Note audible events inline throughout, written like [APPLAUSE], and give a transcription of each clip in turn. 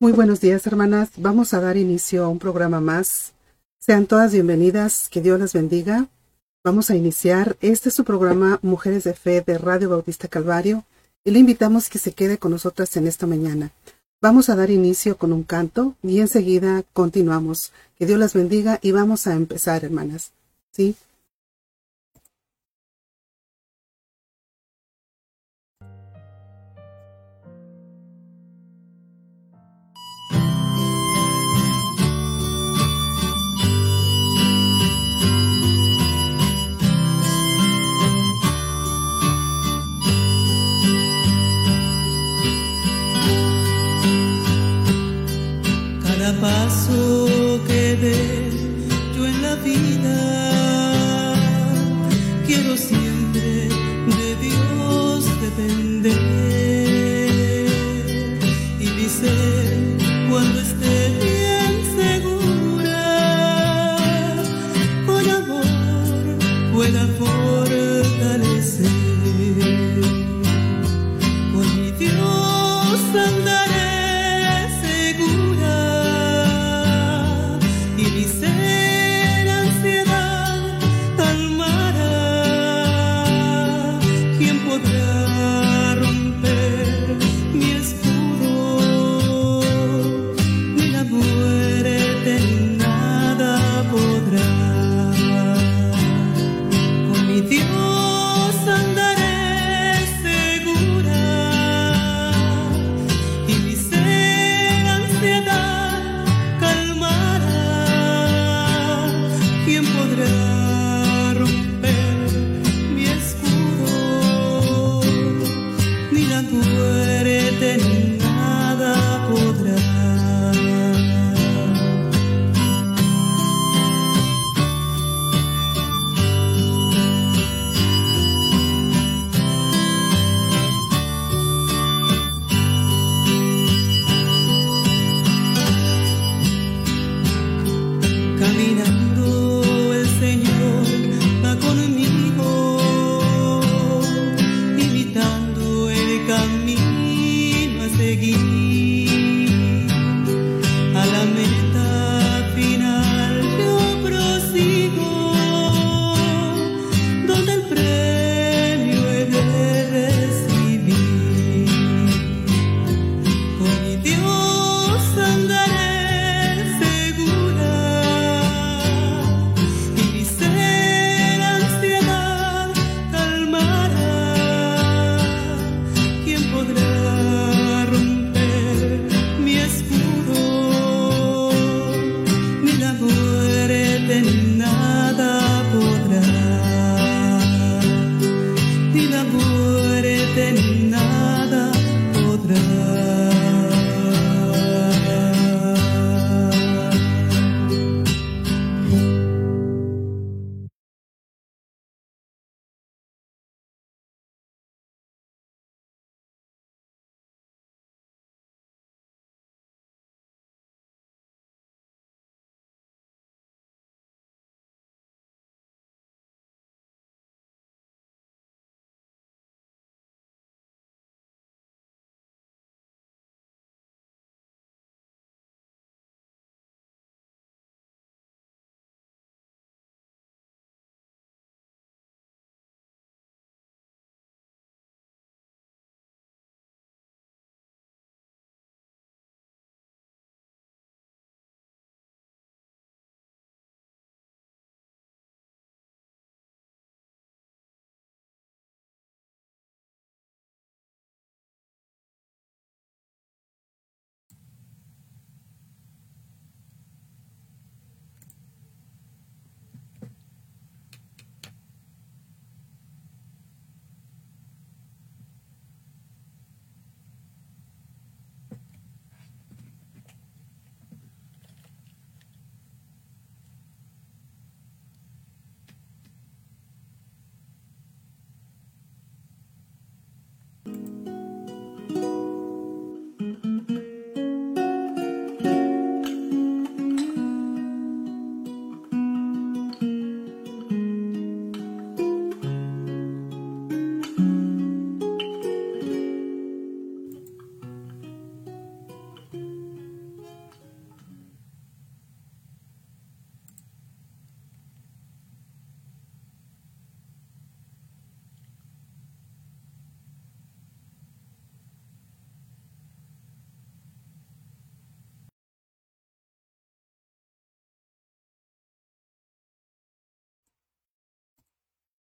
Muy buenos días, hermanas. Vamos a dar inicio a un programa más. Sean todas bienvenidas. Que Dios las bendiga. Vamos a iniciar. Este es su programa Mujeres de Fe de Radio Bautista Calvario y le invitamos que se quede con nosotras en esta mañana. Vamos a dar inicio con un canto y enseguida continuamos. Que Dios las bendiga y vamos a empezar, hermanas. ¿Sí? Paso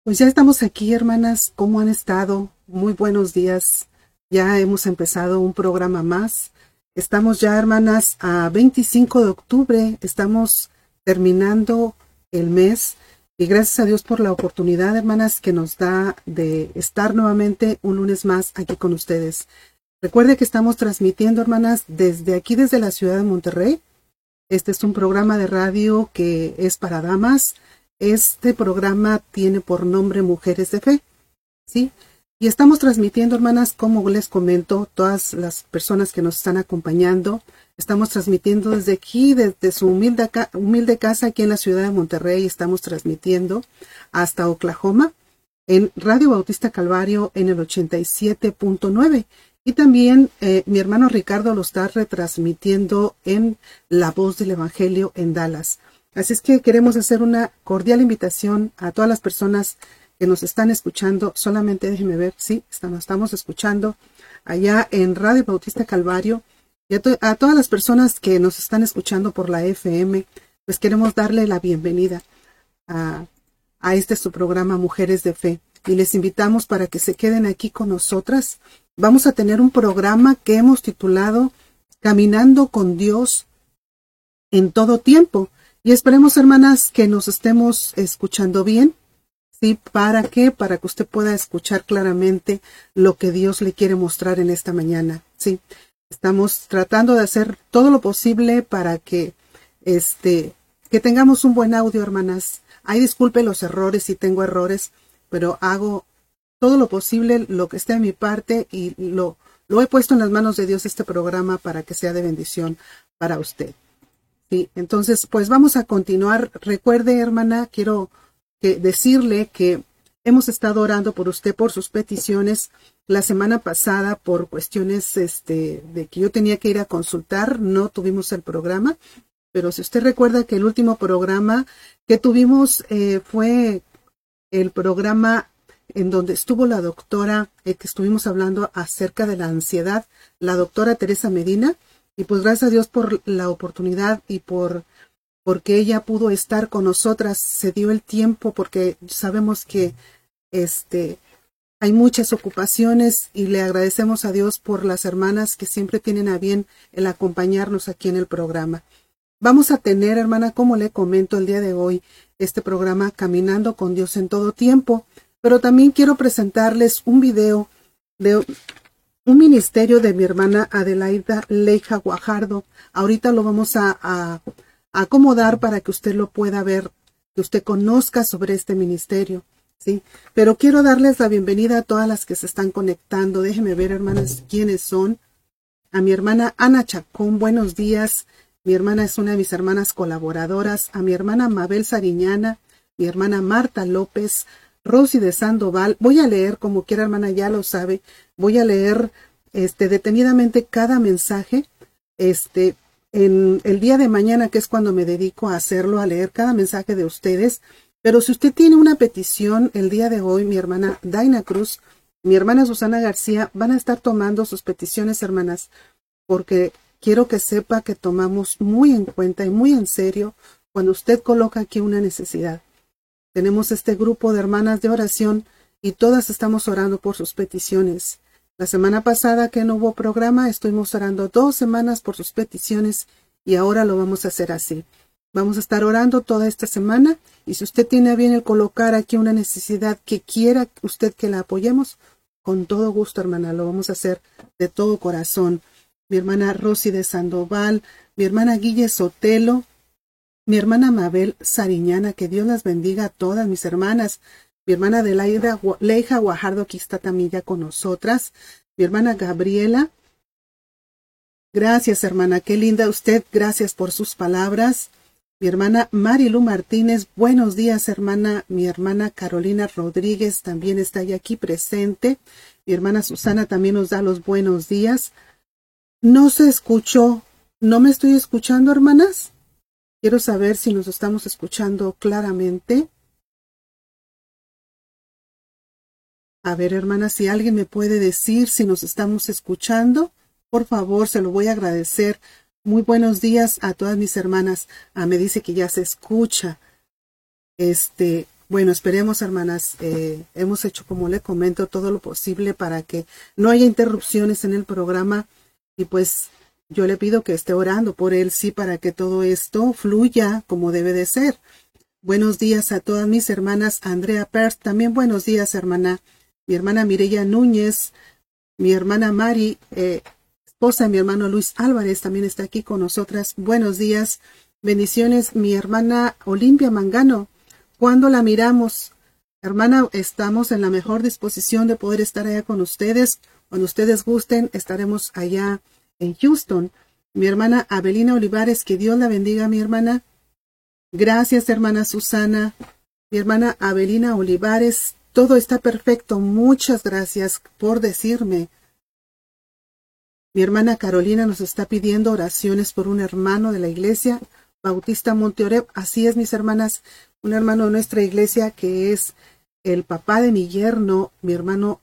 Pues ya estamos aquí, hermanas. ¿Cómo han estado? Muy buenos días. Ya hemos empezado un programa más. Estamos ya, hermanas, a 25 de octubre. Estamos terminando el mes. Y gracias a Dios por la oportunidad, hermanas, que nos da de estar nuevamente un lunes más aquí con ustedes. Recuerde que estamos transmitiendo, hermanas, desde aquí, desde la ciudad de Monterrey. Este es un programa de radio que es para damas este programa tiene por nombre Mujeres de Fe, ¿sí? Y estamos transmitiendo, hermanas, como les comento, todas las personas que nos están acompañando, estamos transmitiendo desde aquí, desde su humilde, humilde casa aquí en la ciudad de Monterrey, estamos transmitiendo hasta Oklahoma en Radio Bautista Calvario en el 87.9. Y también eh, mi hermano Ricardo lo está retransmitiendo en La Voz del Evangelio en Dallas. Así es que queremos hacer una cordial invitación a todas las personas que nos están escuchando. Solamente déjenme ver, sí, estamos, estamos escuchando allá en Radio Bautista Calvario. Y a, todas las personas que nos están escuchando por la FM, pues queremos darle la bienvenida a, a este su programa Mujeres de Fe. Y les invitamos para que se queden aquí con nosotras. Vamos a tener un programa que hemos titulado Caminando con Dios en todo tiempo. Y esperemos, hermanas, que nos estemos escuchando bien. ¿Sí? ¿Para qué? Para que usted pueda escuchar claramente lo que Dios le quiere mostrar en esta mañana. Sí. Estamos tratando de hacer todo lo posible para que este que tengamos un buen audio, hermanas. Ay, disculpe los errores si tengo errores, pero hago todo lo posible, lo que esté a mi parte y lo, lo he puesto en las manos de Dios este programa para que sea de bendición para usted. Sí, entonces, pues vamos a continuar. Recuerde, hermana, quiero decirle que hemos estado orando por usted por sus peticiones. La semana pasada, por cuestiones este, de que yo tenía que ir a consultar, no tuvimos el programa. Pero si usted recuerda que el último programa que tuvimos eh, fue el programa en donde estuvo la doctora, eh, que estuvimos hablando acerca de la ansiedad, la doctora Teresa Medina. Y pues gracias a Dios por la oportunidad y por porque ella pudo estar con nosotras, se dio el tiempo porque sabemos que este hay muchas ocupaciones y le agradecemos a Dios por las hermanas que siempre tienen a bien el acompañarnos aquí en el programa. Vamos a tener, hermana, como le comento el día de hoy, este programa Caminando con Dios en todo tiempo, pero también quiero presentarles un video de un ministerio de mi hermana Adelaida Leija Guajardo. Ahorita lo vamos a, acomodar para que usted lo pueda ver, que usted conozca sobre este ministerio. ¿sí? Pero quiero darles la bienvenida a todas las que se están conectando. Déjenme ver, hermanas, quiénes son. A mi hermana Ana Chacón, buenos días. Mi hermana es una de mis hermanas colaboradoras. A mi hermana Mabel Sariñana, mi hermana Marta López, Rosy de Sandoval. Voy a leer, como quiera hermana ya lo sabe, voy a leer este, detenidamente cada mensaje. Este, en el día de mañana, que es cuando me dedico a hacerlo, a leer cada mensaje de ustedes. Pero si usted tiene una petición el día de hoy, mi hermana Daina Cruz, mi hermana Susana García van a estar tomando sus peticiones, hermanas, porque quiero que sepa que tomamos muy en cuenta y muy en serio cuando usted coloca aquí una necesidad. Tenemos este grupo de hermanas de oración y todas estamos orando por sus peticiones. La semana pasada que no hubo programa, estuvimos orando dos semanas por sus peticiones y ahora lo vamos a hacer así. Vamos a estar orando toda esta semana y si usted tiene bien el colocar aquí una necesidad que quiera usted que la apoyemos, con todo gusto, hermana, lo vamos a hacer de todo corazón. Mi hermana Rosy de Sandoval, mi hermana Guille Sotelo, mi hermana Mabel Sariñana, que Dios las bendiga a todas mis hermanas, mi hermana Adelaida Leija Guajardo, aquí está también ya con nosotras, mi hermana Gabriela. Gracias, hermana, qué linda usted, gracias por sus palabras. Mi hermana Marilu Martínez, buenos días, hermana. Mi hermana Carolina Rodríguez también está aquí presente. Mi hermana Susana también nos da los buenos días. No se escuchó, no me estoy escuchando, hermanas. Quiero saber si nos estamos escuchando claramente. A ver, hermana, si alguien me puede decir si nos estamos escuchando, por favor, se lo voy a agradecer. Muy buenos días a todas mis hermanas. Ah, me dice que ya se escucha. Este, Bueno, esperemos, hermanas. Eh, hemos hecho, como le comento, todo lo posible para que no haya interrupciones en el programa. Y pues yo le pido que esté orando por él, sí, para que todo esto fluya como debe de ser. Buenos días a todas mis hermanas. Andrea Perth, también buenos días, hermana. Mi hermana Mireya Núñez, mi hermana Mari, eh, esposa de mi hermano Luis Álvarez, también está aquí con nosotras. Buenos días. Bendiciones, mi hermana Olimpia Mangano. Cuando la miramos, hermana, estamos en la mejor disposición de poder estar allá con ustedes. Cuando ustedes gusten, estaremos allá en Houston. Mi hermana Abelina Olivares, que Dios la bendiga, mi hermana. Gracias, hermana Susana. Mi hermana Abelina Olivares, todo está perfecto. Muchas gracias por decirme. Mi hermana Carolina nos está pidiendo oraciones por un hermano de la iglesia, Bautista Monteoreb. Así es, mis hermanas un hermano de nuestra iglesia que es el papá de mi yerno, mi hermano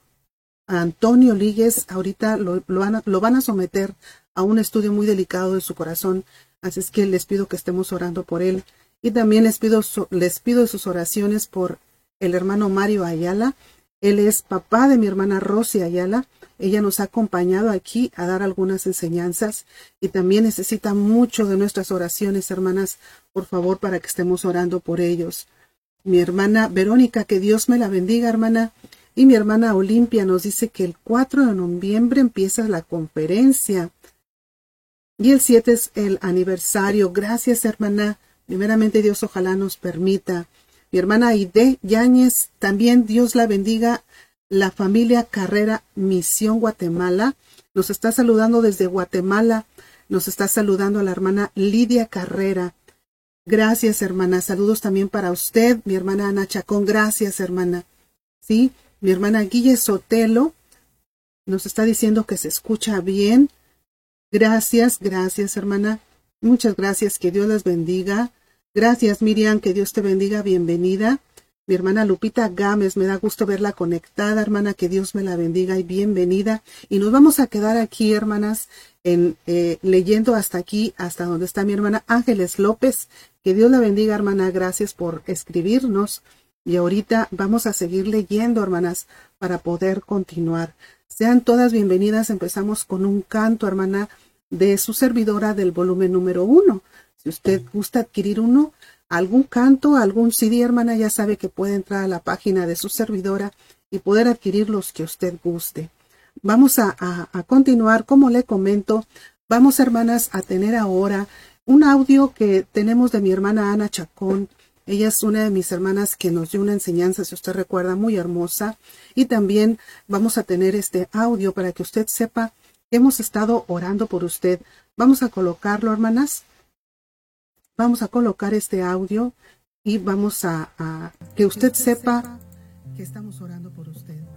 Antonio Líguez, ahorita lo, van, a, lo van a someter a un estudio muy delicado de su corazón, así es que les pido que estemos orando por él. Y también les pido, les pido sus oraciones por el hermano Mario Ayala. Él es papá de mi hermana Rosy Ayala. Ella nos ha acompañado aquí a dar algunas enseñanzas y también necesita mucho de nuestras oraciones, hermanas, por favor, para que estemos orando por ellos. Mi hermana Verónica, que Dios me la bendiga, hermana. Y mi hermana Olimpia nos dice que el 4 de noviembre empieza la conferencia. Y el 7 es el aniversario. Gracias, hermana. Primeramente, Dios ojalá nos permita. Mi hermana Aide Yáñez, también Dios la bendiga la familia Carrera Misión Guatemala. Nos está saludando desde Guatemala. Nos está saludando a la hermana Lidia Carrera. Gracias, hermana. Saludos también para usted, mi hermana Ana Chacón. Gracias, hermana. Sí, mi hermana Guille Sotelo nos está diciendo que se escucha bien. Gracias, gracias, hermana. Muchas gracias. Que Dios las bendiga. Gracias, Miriam. Que Dios te bendiga. Bienvenida. Mi hermana Lupita Gámez, me da gusto verla conectada, hermana, que Dios me la bendiga y bienvenida. Y nos vamos a quedar aquí, hermanas, en eh, leyendo hasta aquí, hasta donde está mi hermana Ángeles López. Que Dios la bendiga, hermana, gracias por escribirnos. Y ahorita vamos a seguir leyendo, hermanas, para poder continuar. Sean todas bienvenidas. Empezamos con un canto, hermana, de su servidora del volumen número uno. Si usted gusta adquirir uno, algún canto, algún CD, hermana, ya sabe que puede entrar a la página de su servidora y poder adquirir los que usted guste. Vamos a, continuar, como le comento, vamos, hermanas, a tener ahora un audio que tenemos de mi hermana Ana Chacón. Ella es una de mis hermanas que nos dio una enseñanza, si usted recuerda, muy hermosa. Y también vamos a tener este audio para que usted sepa que hemos estado orando por usted. Vamos a colocarlo, hermanas. Vamos a colocar este audio y vamos a, que usted sepa que estamos orando por usted.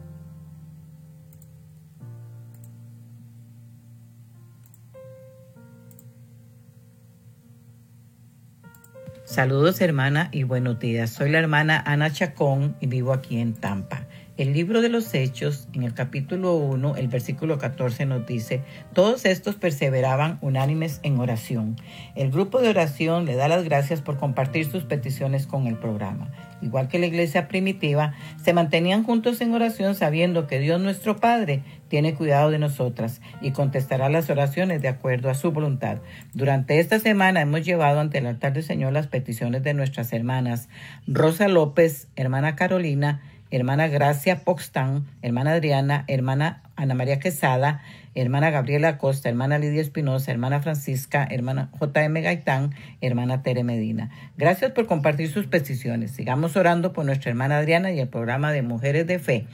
Saludos hermana y buenos días. Soy la hermana Ana Chacón y vivo aquí en Tampa. El libro de los Hechos, en el capítulo 1, el versículo 14 nos dice, todos estos perseveraban unánimes en oración. El grupo de oración le da las gracias por compartir sus peticiones con el programa. Igual que la iglesia primitiva, se mantenían juntos en oración sabiendo que Dios nuestro Padre tiene cuidado de nosotras y contestará las oraciones de acuerdo a su voluntad. Durante esta semana hemos llevado ante el altar del Señor las peticiones de nuestras hermanas Rosa López, hermana Carolina, hermana Gracia Poxtán, hermana Adriana, hermana Ana María Quesada, hermana Gabriela Costa, hermana Lidia Espinosa, hermana Francisca, hermana JM Gaitán, hermana Tere Medina. Gracias por compartir sus peticiones. Sigamos orando por nuestra hermana Adriana y el programa de Mujeres de Fe,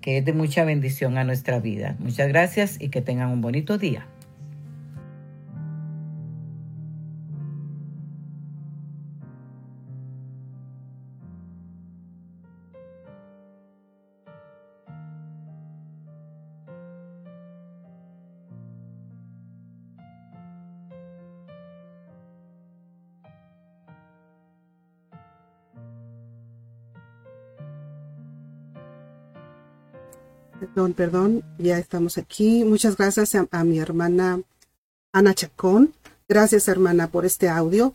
que es de mucha bendición a nuestra vida. Muchas gracias y que tengan un bonito día. Perdón, ya estamos aquí. Muchas gracias a, mi hermana Ana Chacón. Gracias, hermana, por este audio.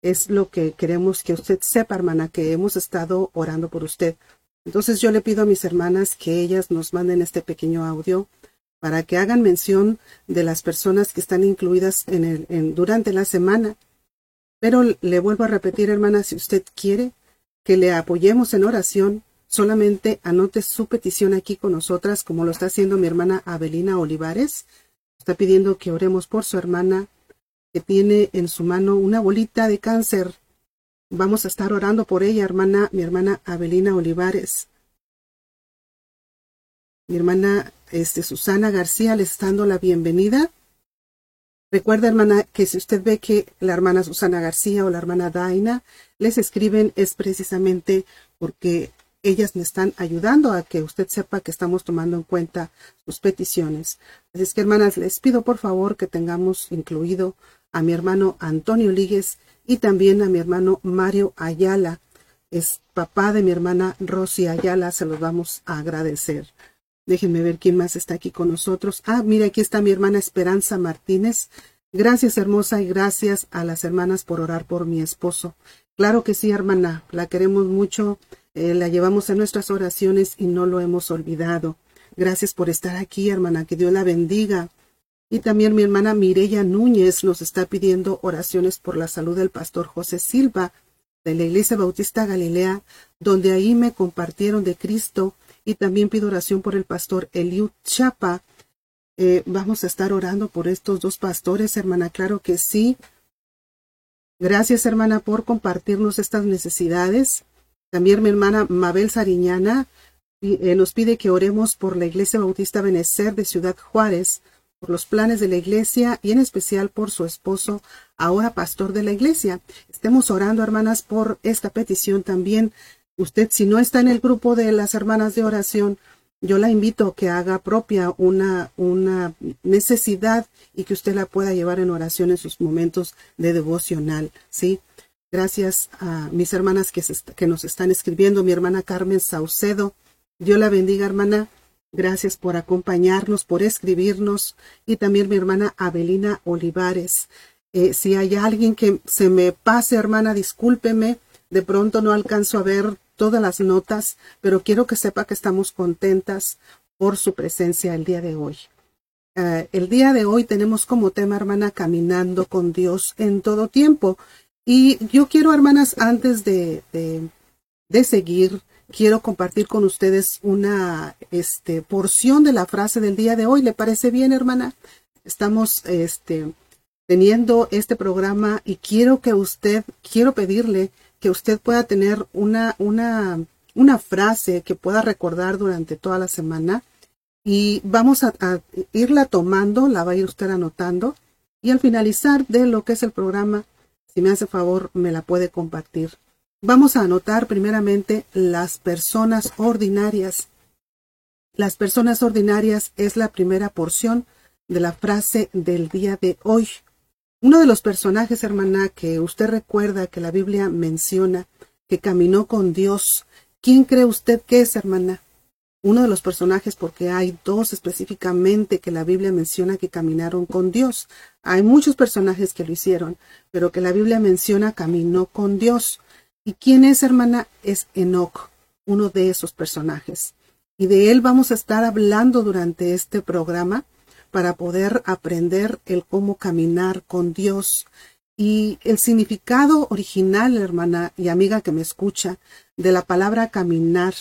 es lo que queremos que usted sepa, hermana, que hemos estado orando por usted. Entonces yo le pido a mis hermanas que ellas nos manden este pequeño audio para que hagan mención de las personas que están incluidas en el, en, durante la semana. Pero le vuelvo a repetir, hermana, si usted quiere que le apoyemos en oración, solamente anote su petición aquí con nosotras, como lo está haciendo mi hermana Abelina Olivares. Está pidiendo que oremos por su hermana que tiene en su mano una bolita de cáncer. Vamos a estar orando por ella, hermana, mi hermana Abelina Olivares. Mi hermana este, Susana García le está dando la bienvenida. Recuerda, hermana, que si usted ve que la hermana Susana García o la hermana Daina les escriben es precisamente porque ellas me están ayudando a que usted sepa que estamos tomando en cuenta sus peticiones. Así es que, hermanas, les pido por favor que tengamos incluido a mi hermano Antonio Líguez y también a mi hermano Mario Ayala. Es papá de mi hermana Rosy Ayala, se los vamos a agradecer. Déjenme ver quién más está aquí con nosotros. Ah, mira, aquí está mi hermana Esperanza Martínez. Gracias, hermosa, y gracias a las hermanas por orar por mi esposo. Claro que sí, hermana, la queremos mucho, eh, la llevamos en nuestras oraciones y no lo hemos olvidado. Gracias por estar aquí, hermana, que Dios la bendiga. Y también mi hermana Mireya Núñez nos está pidiendo oraciones por la salud del pastor José Silva de la Iglesia Bautista Galilea, donde ahí me compartieron de Cristo. Y también pido oración por el pastor Eliud Chapa. Eh, vamos a estar orando por estos dos pastores, hermana, claro que sí. Gracias, hermana, por compartirnos estas necesidades. También mi hermana Mabel Sariñana eh, nos pide que oremos por la Iglesia Bautista Benecer de Ciudad Juárez, por los planes de la iglesia y en especial por su esposo, ahora pastor de la iglesia. Estemos orando, hermanas, por esta petición también. Usted, si no está en el grupo de las hermanas de oración, yo la invito a que haga propia una, una necesidad y que usted la pueda llevar en oración en sus momentos de devocional, ¿sí? Gracias a mis hermanas que, nos están escribiendo, mi hermana Carmen Saucedo. Dios la bendiga, hermana. Gracias por acompañarnos, por escribirnos y también mi hermana Abelina Olivares. Eh, si hay alguien que se me pase, hermana, discúlpeme. De pronto no alcanzo a ver todas las notas, pero quiero que sepa que estamos contentas por su presencia el día de hoy. Eh, el día de hoy tenemos como tema, hermana, caminando con Dios en todo tiempo. Y yo quiero, hermanas, antes de, de, seguir, quiero compartir con ustedes una este, porción de la frase del día de hoy. ¿Le parece bien, hermana? Estamos este, teniendo este programa y quiero que usted, quiero pedirle que usted pueda tener una, una, una frase que pueda recordar durante toda la semana y vamos a, a irla tomando, la va a ir usted anotando y al finalizar de lo que es el programa, si me hace favor, me la puede compartir. Vamos a anotar primeramente las personas ordinarias. Las personas ordinarias es la primera porción de la frase del día de hoy. Uno de los personajes, hermana, que usted recuerda que la Biblia menciona que caminó con Dios. ¿Quién cree usted que es, hermana? Uno de los personajes, porque hay dos específicamente que la Biblia menciona que caminaron con Dios. Hay muchos personajes que lo hicieron, pero que la Biblia menciona caminó con Dios. ¿Y quién es, hermana? Es Enoch, uno de esos personajes. Y de él vamos a estar hablando durante este programa para poder aprender el cómo caminar con Dios. Y el significado original, hermana y amiga que me escucha, de la palabra caminar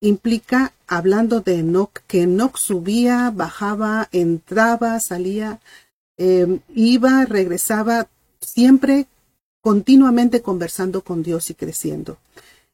implica, hablando de Enoch, que Enoch subía, bajaba, entraba, salía, eh, iba, regresaba, siempre continuamente conversando con Dios y creciendo.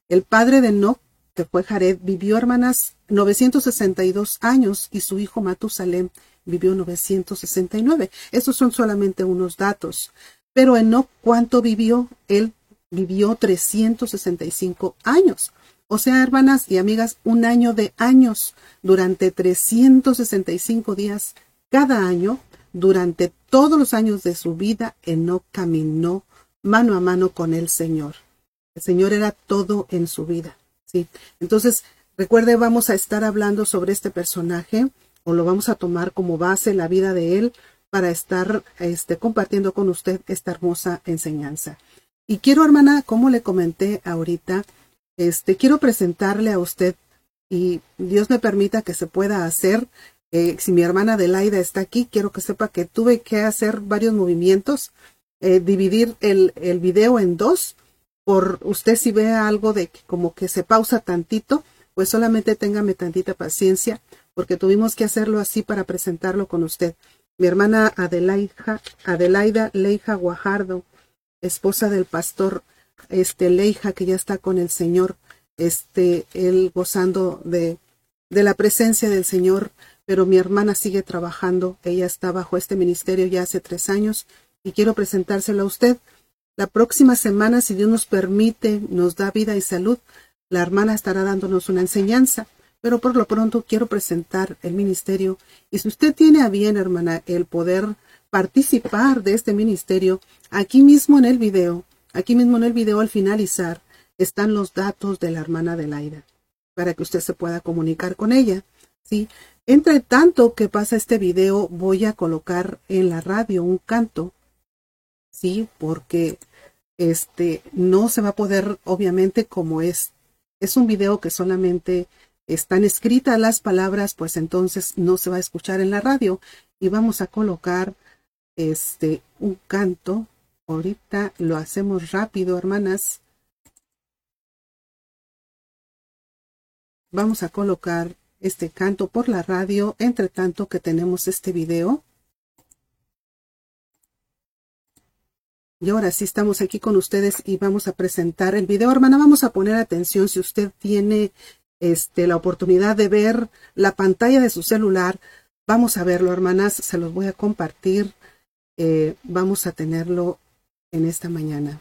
El padre de Enoch, que fue Jared, vivió, hermanas, 962 años y su hijo Matusalem vivió 969. Estos son solamente unos datos. Pero Enoch, ¿cuánto vivió? Él vivió 365 años. O sea, hermanas y amigas, un año de años durante 365 días cada año, durante todos los años de su vida, Enoch caminó mano a mano con el Señor. El Señor era todo en su vida. ¿sí? Entonces, recuerde, vamos a estar hablando sobre este personaje o lo vamos a tomar como base la vida de él para estar este, compartiendo con usted esta hermosa enseñanza. Y quiero, hermana, como le comenté ahorita, este, quiero presentarle a usted y Dios me permita que se pueda hacer. Si mi hermana Adelaida está aquí, quiero que sepa que tuve que hacer varios movimientos, eh, dividir el, el video en dos. Por usted si ve algo de que como que se pausa tantito, pues solamente téngame tantita paciencia, porque tuvimos que hacerlo así para presentarlo con usted. Mi hermana Adelaida, Adelaida Leija Guajardo, esposa del pastor este Leija, que ya está con el Señor, este, él gozando de, de la presencia del Señor, pero mi hermana sigue trabajando, ella está bajo este ministerio ya hace tres años y quiero presentárselo a usted. La próxima semana, si Dios nos permite, nos da vida y salud, la hermana estará dándonos una enseñanza, pero por lo pronto quiero presentar el ministerio y si usted tiene a bien, hermana, el poder participar de este ministerio, aquí mismo en el video, aquí mismo en el video al finalizar, están los datos de la hermana Adelaida para que usted se pueda comunicar con ella. ¿Sí? Entre tanto que pasa este video, voy a colocar en la radio un canto, sí, porque este no se va a poder, obviamente, como es es un video que solamente están escritas las palabras, pues entonces no se va a escuchar en la radio. Y vamos a colocar este un canto. Ahorita lo hacemos rápido, hermanas. Vamos a colocar este canto por la radio, entre tanto que tenemos este video. Y ahora sí estamos aquí con ustedes y vamos a presentar el video. Hermana, vamos a poner atención si usted tiene este, la oportunidad de ver la pantalla de su celular. Vamos a verlo, hermanas. Se los voy a compartir. Eh, vamos a tenerlo en esta mañana.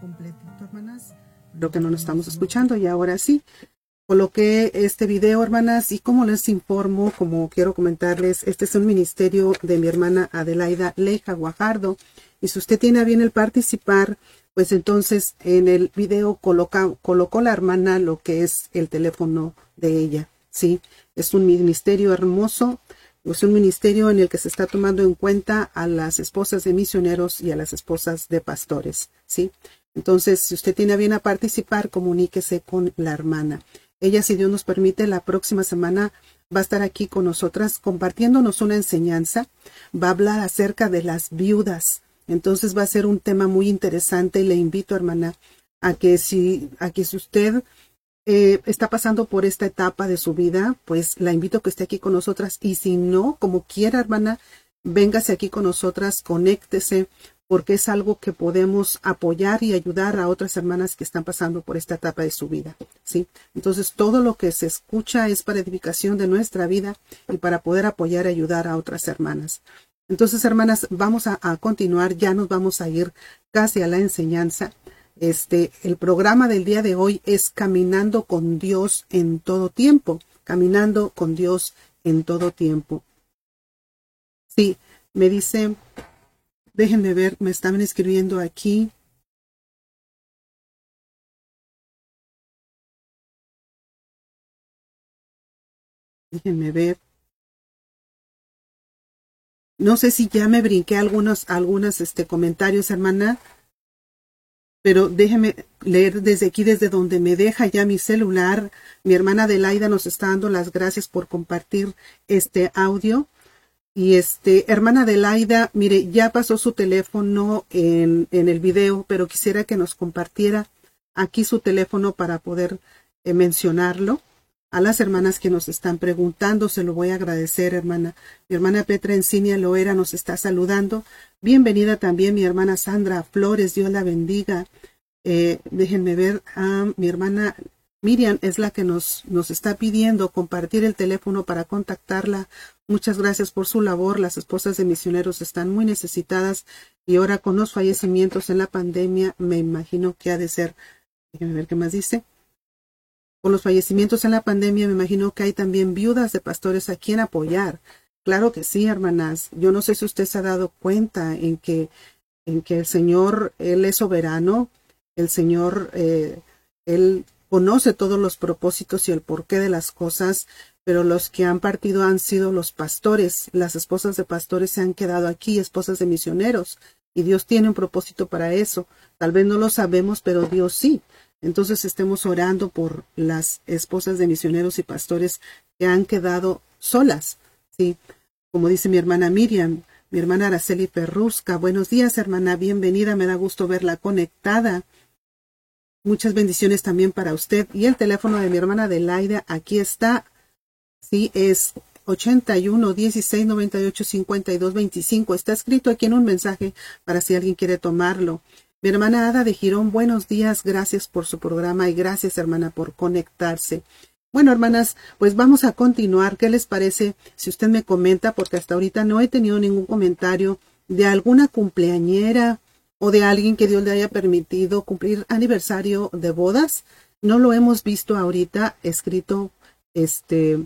Completito, hermanas. Lo que no nos estamos escuchando y ahora sí. Coloqué este video, hermanas, y como les informo, como quiero comentarles, este es un ministerio de mi hermana Adelaida Leija Guajardo. Y si usted tiene a bien el participar, pues entonces en el video coloca, colocó la hermana lo que es el teléfono de ella. Sí, es un ministerio hermoso es un ministerio en el que se está tomando en cuenta a las esposas de misioneros y a las esposas de pastores, ¿sí? Entonces, si usted tiene bien a participar, comuníquese con la hermana. Ella, si Dios nos permite, la próxima semana va a estar aquí con nosotras compartiéndonos una enseñanza. Va a hablar acerca de las viudas. Entonces va a ser un tema muy interesante y le invito, hermana, a que si, a que si usted eh, está pasando por esta etapa de su vida, pues la invito a que esté aquí con nosotras y si no, como quiera, hermana, véngase aquí con nosotras, conéctese, porque es algo que podemos apoyar y ayudar a otras hermanas que están pasando por esta etapa de su vida, ¿sí? Entonces, todo lo que se escucha es para edificación de nuestra vida y para poder apoyar y ayudar a otras hermanas. Entonces, hermanas, vamos a continuar, ya nos vamos a ir casi a la enseñanza. Este, el programa del día de hoy es Caminando con Dios en todo tiempo. Caminando con Dios en todo tiempo. Sí, me dice, déjenme ver, me estaban escribiendo aquí. Déjenme ver. No sé si ya me brinqué algunos, algunos este, comentarios, hermana pero déjeme leer desde aquí, desde donde me deja ya mi celular. Mi hermana Adelaida nos está dando las gracias por compartir este audio. Y este, hermana Adelaida, mire, ya pasó su teléfono en, en el video, pero quisiera que nos compartiera aquí su teléfono para poder eh, mencionarlo. A las hermanas que nos están preguntando, se lo voy a agradecer, hermana. Mi hermana Petra Encinia Loera nos está saludando. Bienvenida también mi hermana Sandra Flores, Dios la bendiga. Eh, déjenme ver a mi hermana Miriam, es la que nos, nos está pidiendo compartir el teléfono para contactarla. Muchas gracias por su labor. Las esposas de misioneros están muy necesitadas y ahora con los fallecimientos en la pandemia me imagino que ha de ser. Déjenme ver qué más dice. Con los fallecimientos en la pandemia me imagino que hay también viudas de pastores a quien apoyar. Claro que sí, hermanas. Yo no sé si usted se ha dado cuenta en que, en que el Señor, Él es soberano, el Señor, eh, Él conoce todos los propósitos y el porqué de las cosas, pero los que han partido han sido los pastores. Las esposas de pastores se han quedado aquí, esposas de misioneros, y Dios tiene un propósito para eso. Tal vez no lo sabemos, pero Dios sí. Entonces estemos orando por las esposas de misioneros y pastores que han quedado solas Sí, como dice mi hermana Miriam, mi hermana Araceli Perrusca. Buenos días, hermana, bienvenida, me da gusto verla conectada. Muchas bendiciones también para usted. Y el teléfono de mi hermana Adelaida, aquí está. Sí, es 81 16 98 52 25. Está escrito aquí en un mensaje para si alguien quiere tomarlo. Mi hermana Ada de Girón, buenos días, gracias por su programa y gracias hermana por conectarse. Bueno, hermanas, pues vamos a continuar. ¿Qué les parece si usted me comenta? Porque hasta ahorita no he tenido ningún comentario de alguna cumpleañera o de alguien que Dios le haya permitido cumplir aniversario de bodas. No lo hemos visto ahorita escrito este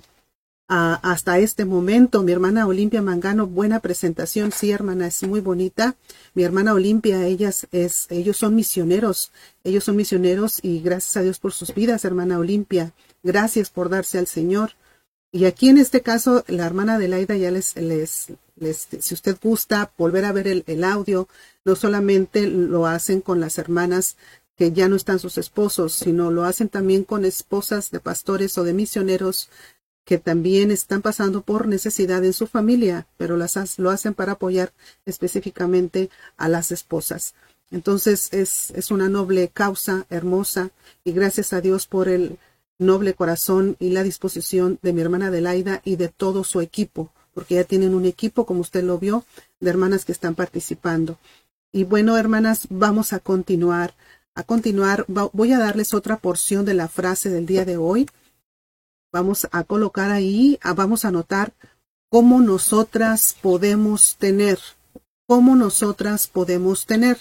hasta este momento. Mi hermana Olimpia Mangano, buena presentación. Sí, hermana, es muy bonita. Mi hermana Olimpia, ellas es, ellos son misioneros. Ellos son misioneros y gracias a Dios por sus vidas, hermana Olimpia. Gracias por darse al Señor. Y aquí en este caso, la hermana Adelaida ya les, les, les si usted gusta volver a ver el, el audio, no solamente lo hacen con las hermanas que ya no están sus esposos, sino lo hacen también con esposas de pastores o de misioneros que también están pasando por necesidad en su familia, pero las, lo hacen para apoyar específicamente a las esposas. Entonces es, es una noble causa, hermosa, y gracias a Dios por el noble corazón y la disposición de mi hermana Adelaida y de todo su equipo, porque ya tienen un equipo, como usted lo vio, de hermanas que están participando. Y bueno, hermanas, vamos a continuar. A continuar, voy a darles otra porción de la frase del día de hoy Vamos a colocar ahí, vamos a anotar cómo nosotras podemos tener, cómo nosotras podemos tener.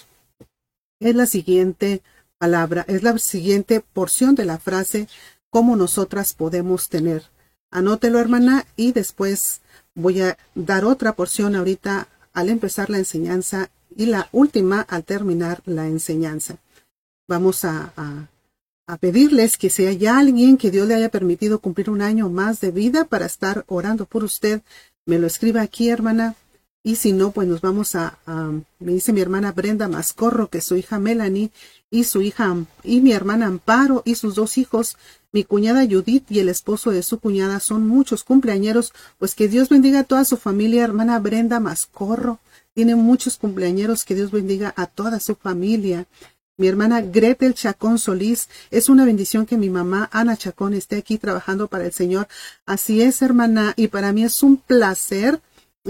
Es la siguiente palabra, es la siguiente porción de la frase, cómo nosotras podemos tener. Anótelo, hermana, y después voy a dar otra porción ahorita al empezar la enseñanza y la última al terminar la enseñanza. Vamos a, a a pedirles que si hay alguien que Dios le haya permitido cumplir un año más de vida para estar orando por usted, me lo escriba aquí, hermana. Y si no, pues nos vamos a, me dice mi hermana Brenda Mascorro que su hija Melanie y su hija y mi hermana Amparo y sus dos hijos, mi cuñada Judith y el esposo de su cuñada son muchos cumpleañeros, pues que Dios bendiga a toda su familia, hermana Brenda Mascorro. Tiene muchos cumpleañeros, que Dios bendiga a toda su familia. Mi hermana Gretel Chacón Solís, es una bendición que mi mamá Ana Chacón esté aquí trabajando para el Señor. Así es, hermana, y para mí es un placer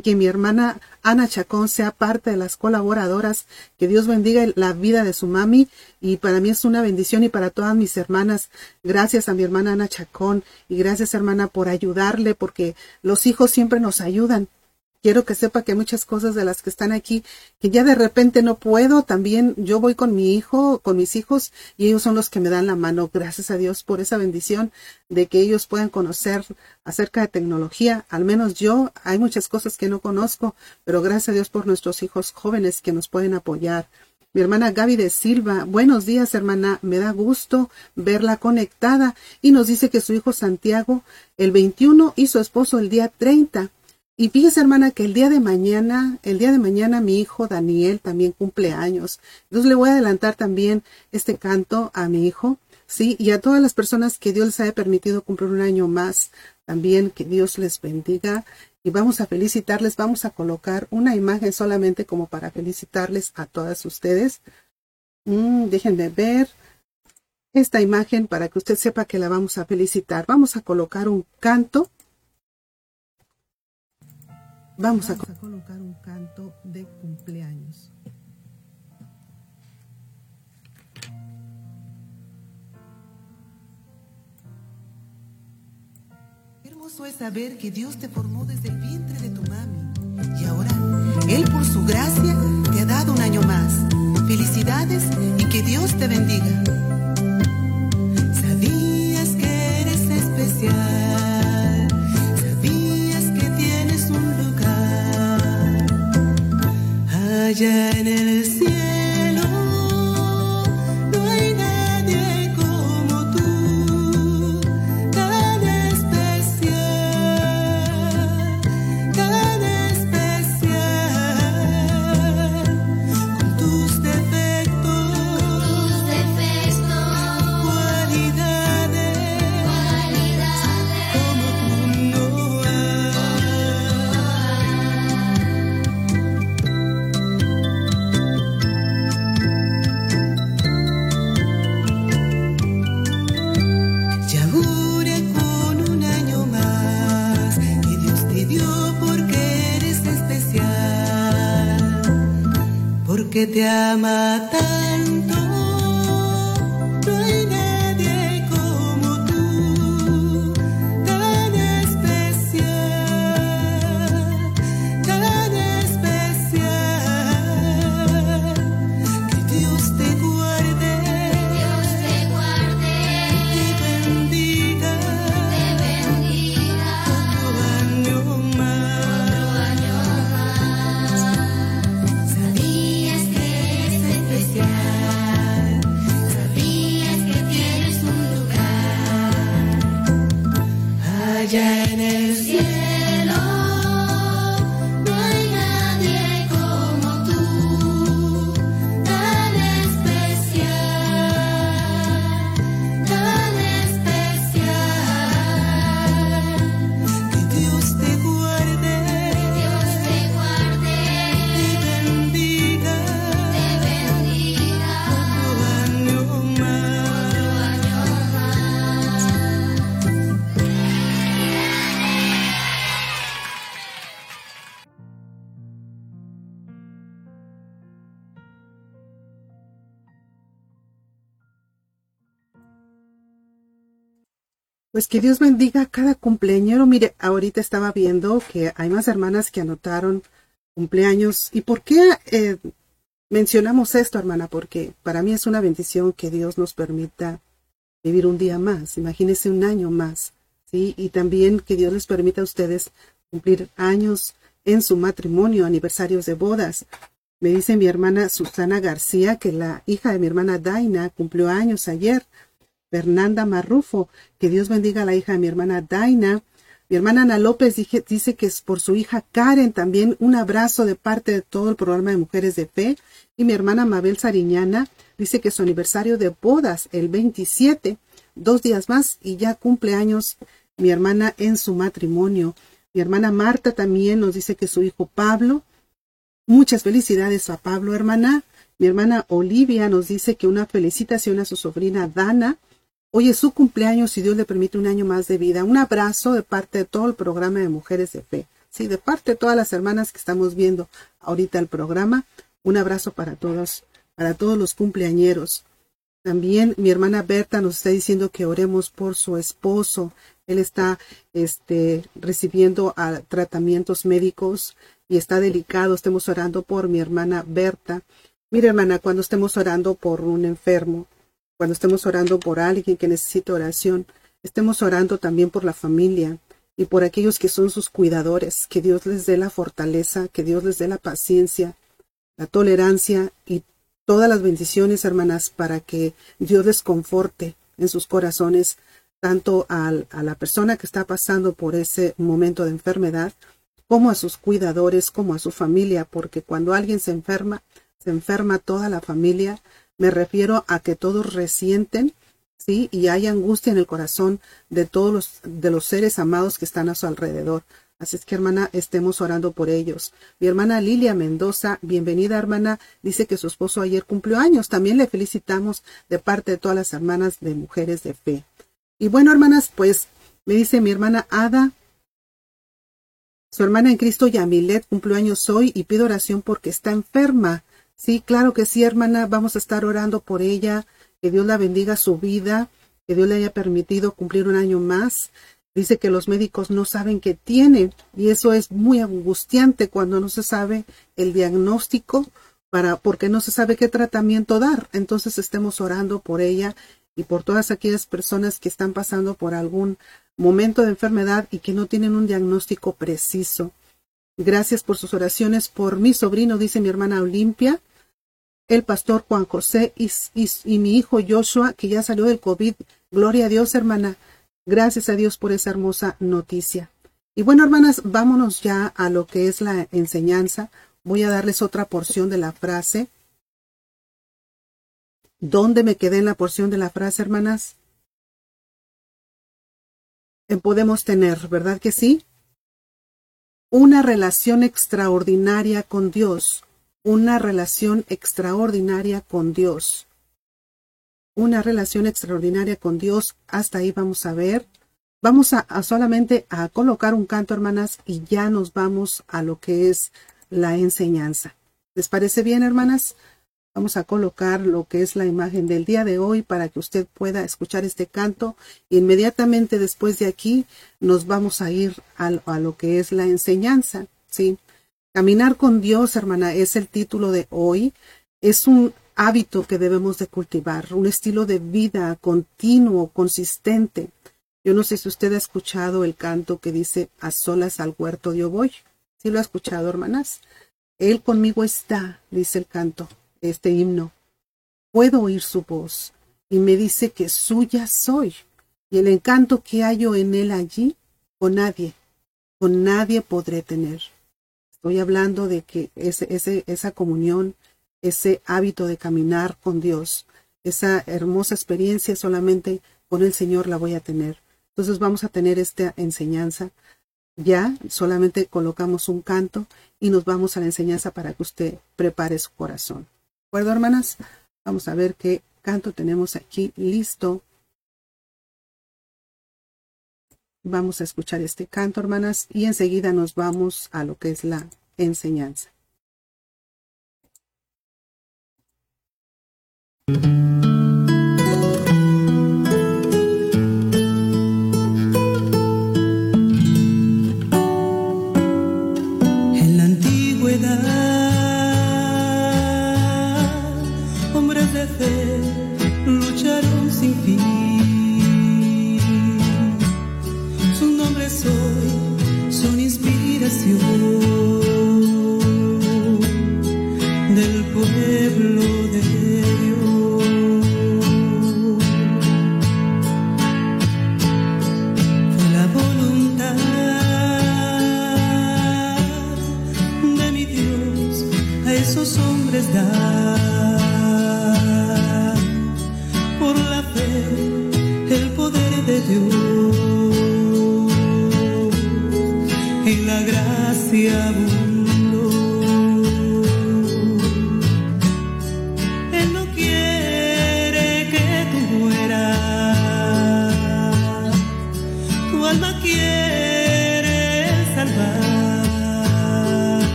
que mi hermana Ana Chacón sea parte de las colaboradoras. Que Dios bendiga la vida de su mami y para mí es una bendición y para todas mis hermanas. Gracias a mi hermana Ana Chacón y gracias hermana por ayudarle porque los hijos siempre nos ayudan quiero que sepa que muchas cosas de las que están aquí, que ya de repente no puedo, también yo voy con mi hijo, con mis hijos, y ellos son los que me dan la mano. Gracias a Dios por esa bendición de que ellos puedan conocer acerca de tecnología. Al menos yo, hay muchas cosas que no conozco, pero gracias a Dios por nuestros hijos jóvenes que nos pueden apoyar. Mi hermana Gaby de Silva, buenos días hermana, me da gusto verla conectada y nos dice que su hijo Santiago el 21 y su esposo el día 30 y fíjese, hermana, que el día de mañana, el día de mañana mi hijo Daniel también cumple años. Entonces le voy a adelantar también este canto a mi hijo, sí, y a todas las personas que Dios les haya permitido cumplir un año más, también que Dios les bendiga. Y vamos a felicitarles, vamos a colocar una imagen solamente como para felicitarles a todas ustedes. Mm, déjenme ver esta imagen para que usted sepa que la vamos a felicitar. Vamos a colocar un canto Vamos a, colocar un canto de cumpleaños. Hermoso es saber que Dios te formó desde el vientre de tu mami. Y ahora, Él por su gracia allá Pues que Dios bendiga a cada cumpleañero. Mire, ahorita estaba viendo que hay más hermanas que anotaron cumpleaños. ¿Y por qué eh, mencionamos esto, hermana? Porque para mí es una bendición que Dios nos permita vivir un día más. Imagínese un año más. ¿sí? Y también que Dios les permita a ustedes cumplir años en su matrimonio, aniversarios de bodas. Me dice mi hermana Susana García que la hija de mi hermana Daina cumplió años ayer. Fernanda Marrufo, que Dios bendiga a la hija de mi hermana Daina. Mi hermana Ana López dice que es por su hija Karen también un abrazo de parte de todo el programa de Mujeres de Fe. Y mi hermana Mabel Sariñana dice que su aniversario de bodas, el 27, dos días más, y ya cumple años mi hermana en su matrimonio. Mi hermana Marta también nos dice que su hijo Pablo, muchas felicidades a Pablo, hermana. Mi hermana Olivia nos dice que una felicitación a su sobrina Dana. Hoy es su cumpleaños y Dios le permite un año más de vida. Un abrazo de parte de todo el programa de Mujeres de Fe. Sí, de parte de todas las hermanas que estamos viendo ahorita el programa. Un abrazo para todos, para todos los cumpleañeros. También mi hermana Berta nos está diciendo que oremos por su esposo. Él está este, recibiendo ah, tratamientos médicos y está delicado. Estemos orando por mi hermana Berta. Mira, hermana, cuando estemos orando por un enfermo, cuando estemos orando por alguien que necesita oración, estemos orando también por la familia y por aquellos que son sus cuidadores, que Dios les dé la fortaleza, que Dios les dé la paciencia, la tolerancia y todas las bendiciones, hermanas, para que Dios les conforte en sus corazones, tanto a la persona que está pasando por ese momento de enfermedad, como a sus cuidadores, como a su familia, porque cuando alguien se enferma, se enferma toda la familia. Me refiero a que todos resienten, sí, y hay angustia en el corazón de todos los, de los seres amados que están a su alrededor. Así es que, hermana, estemos orando por ellos. Mi hermana Lilia Mendoza, bienvenida, hermana, dice que su esposo ayer cumplió años. También le felicitamos de parte de todas las hermanas de Mujeres de Fe. Y bueno, hermanas, pues me dice mi hermana Ada, su hermana en Cristo Yamilet cumplió años hoy y pido oración porque está enferma. Sí, claro que sí, hermana, vamos a estar orando por ella, que Dios la bendiga su vida, que Dios le haya permitido cumplir un año más. Dice que los médicos no saben qué tiene y eso es muy angustiante cuando no se sabe el diagnóstico para porque no se sabe qué tratamiento dar. Entonces estemos orando por ella y por todas aquellas personas que están pasando por algún momento de enfermedad y que no tienen un diagnóstico preciso. Gracias por sus oraciones por mi sobrino, dice mi hermana Olimpia, el pastor Juan José y, mi hijo Joshua, que ya salió del COVID. Gloria a Dios, hermana. Gracias a Dios por esa hermosa noticia. Y bueno, hermanas, vámonos ya a lo que es la enseñanza. Voy a darles otra porción de la frase. ¿Dónde me quedé en la porción de la frase, hermanas? Podemos tener, ¿verdad que sí? Una relación extraordinaria con Dios. Una relación extraordinaria con Dios. Una relación extraordinaria con Dios. Hasta ahí vamos a ver. Vamos a, solamente a colocar un canto, hermanas, y ya nos vamos a lo que es la enseñanza. ¿Les parece bien, hermanas? Vamos a colocar lo que es la imagen del día de hoy para que usted pueda escuchar este canto. Inmediatamente después de aquí nos vamos a ir a lo que es la enseñanza. ¿sí? Caminar con Dios, hermana, es el título de hoy. Es un hábito que debemos de cultivar, un estilo de vida continuo, consistente. Yo no sé si usted ha escuchado el canto que dice a solas al huerto yo voy. ¿Sí lo ha escuchado, hermanas? Él conmigo está, dice el canto este himno. Puedo oír su voz y me dice que suya soy. Y el encanto que hallo en él allí, con nadie, con nadie podré tener. Estoy hablando de que ese, ese, esa comunión, ese hábito de caminar con Dios, esa hermosa experiencia solamente con el Señor la voy a tener. Entonces vamos a tener esta enseñanza. Ya solamente colocamos un canto y nos vamos a la enseñanza para que usted prepare su corazón acuerdo, hermanas? Vamos a ver qué canto tenemos aquí listo. Vamos a escuchar este canto, hermanas, y enseguida nos vamos a lo que es la enseñanza. Del pueblo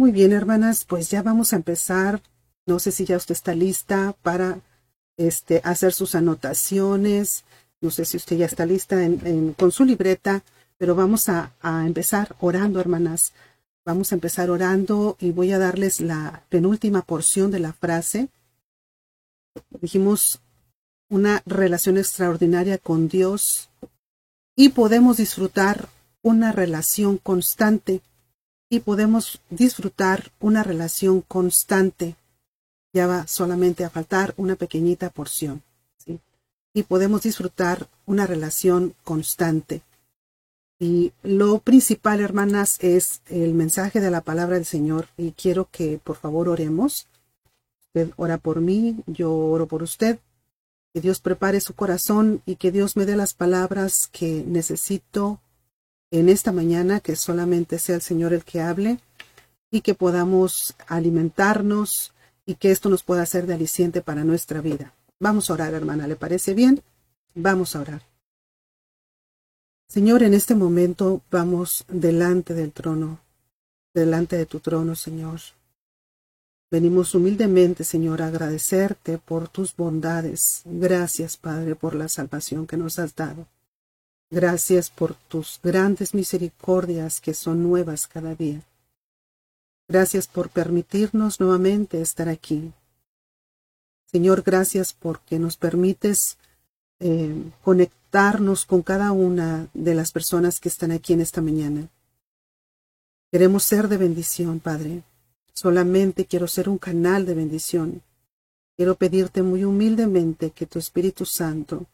Muy bien, hermanas, pues ya vamos a empezar. No sé si ya usted está lista para este, hacer sus anotaciones. No sé si usted ya está lista con su libreta, pero vamos a, a empezar orando, hermanas. Vamos a empezar orando y voy a darles la penúltima porción de la frase. Dijimos una relación extraordinaria con Dios y podemos disfrutar una relación constante y podemos disfrutar una relación constante. Ya va solamente a faltar una pequeñita porción. Y podemos disfrutar una relación constante. Y lo principal, hermanas, es el mensaje de la palabra del Señor. Y quiero que por favor oremos. Usted ora por mí, yo oro por usted. Que Dios prepare su corazón y que Dios me dé las palabras que necesito en esta mañana, que solamente sea el Señor el que hable y que podamos alimentarnos y que esto nos pueda ser de aliciente para nuestra vida. Vamos a orar, hermana, ¿le parece bien? Vamos a orar. Señor, en este momento vamos delante del trono, delante de tu trono, Señor. Venimos humildemente, Señor, a agradecerte por tus bondades. Gracias, Padre, por la salvación que nos has dado. Gracias por tus grandes misericordias que son nuevas cada día. Gracias por permitirnos nuevamente estar aquí. Señor, gracias porque nos permites eh, conectarnos con cada una de las personas que están aquí en esta mañana. Queremos ser de bendición, Padre. Solamente quiero ser un canal de bendición. Quiero pedirte muy humildemente que tu Espíritu Santo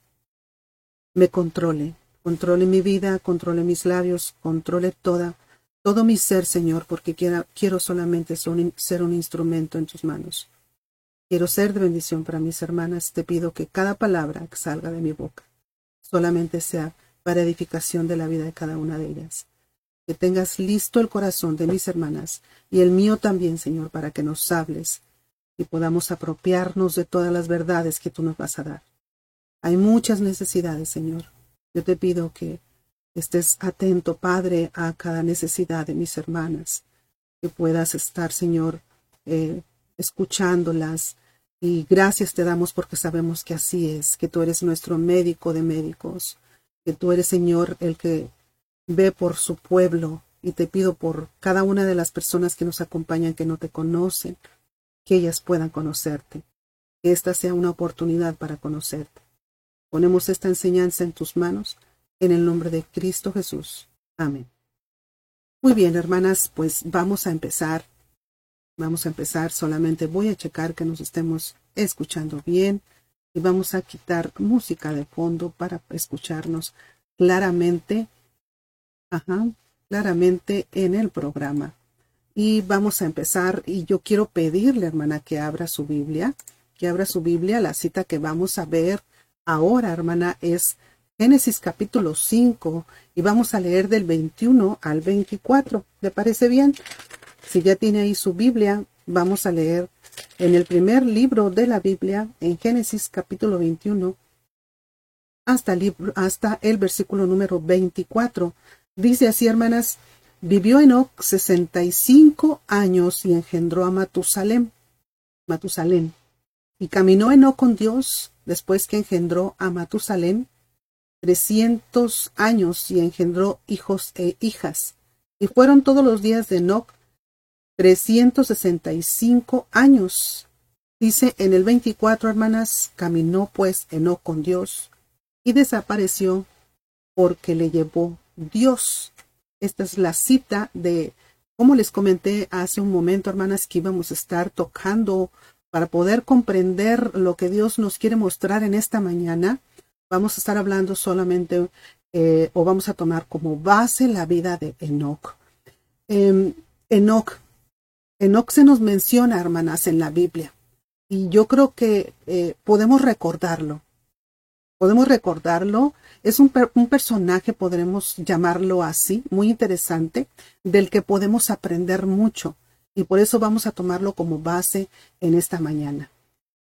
me controle, controle mi vida, controle mis labios, controle toda, todo mi ser, Señor, porque quiero solamente ser un instrumento en tus manos. Quiero ser de bendición para mis hermanas. Te pido que cada palabra que salga de mi boca solamente sea para edificación de la vida de cada una de ellas. Que tengas listo el corazón de mis hermanas y el mío también, Señor, para que nos hables y podamos apropiarnos de todas las verdades que tú nos vas a dar. Hay muchas necesidades, Señor, yo te pido que estés atento, Padre, a cada necesidad de mis hermanas, que puedas estar, Señor, eh, escuchándolas. Y gracias te damos porque sabemos que así es, que tú eres nuestro médico de médicos, que tú eres, Señor, el que ve por su pueblo. Y te pido por cada una de las personas que nos acompañan que no te conocen, que ellas puedan conocerte, que esta sea una oportunidad para conocerte. Ponemos esta enseñanza en tus manos, en el nombre de Cristo Jesús. Amén. Muy bien, hermanas, pues vamos a empezar. Vamos a empezar, solamente voy a checar que nos estemos escuchando bien y vamos a quitar música de fondo para escucharnos claramente, ajá, claramente en el programa. Y vamos a empezar y yo quiero pedirle, hermana, que abra su Biblia, que abra su Biblia, la cita que vamos a ver ahora, hermana, es Génesis capítulo 5 y vamos a leer del 21 al 24. ¿Le parece bien? Si ya tiene ahí su Biblia, vamos a leer en el primer libro de la Biblia, en Génesis capítulo 21, hasta el, versículo número 24. Dice así, hermanas, vivió Enoch 65 años y engendró a Matusalem. Matusalén. Y caminó Enoch con Dios después que engendró a Matusalén trescientos años y engendró hijos e hijas. Y fueron todos los días de Enoch trescientos sesenta y cinco años. Dice en el veinticuatro, hermanas, caminó pues Enoch con Dios y desapareció porque le llevó Dios. Esta es la cita de, como les comenté hace un momento, hermanas, que íbamos a estar tocando para poder comprender lo que Dios nos quiere mostrar en esta mañana, vamos a estar hablando solamente eh, o vamos a tomar como base la vida de Enoch. Eh, Enoch. Enoch se nos menciona, hermanas, en la Biblia. Y yo creo que eh, podemos recordarlo. Podemos recordarlo. Es un, un personaje, podremos llamarlo así, muy interesante, del que podemos aprender mucho y por eso vamos a tomarlo como base en esta mañana.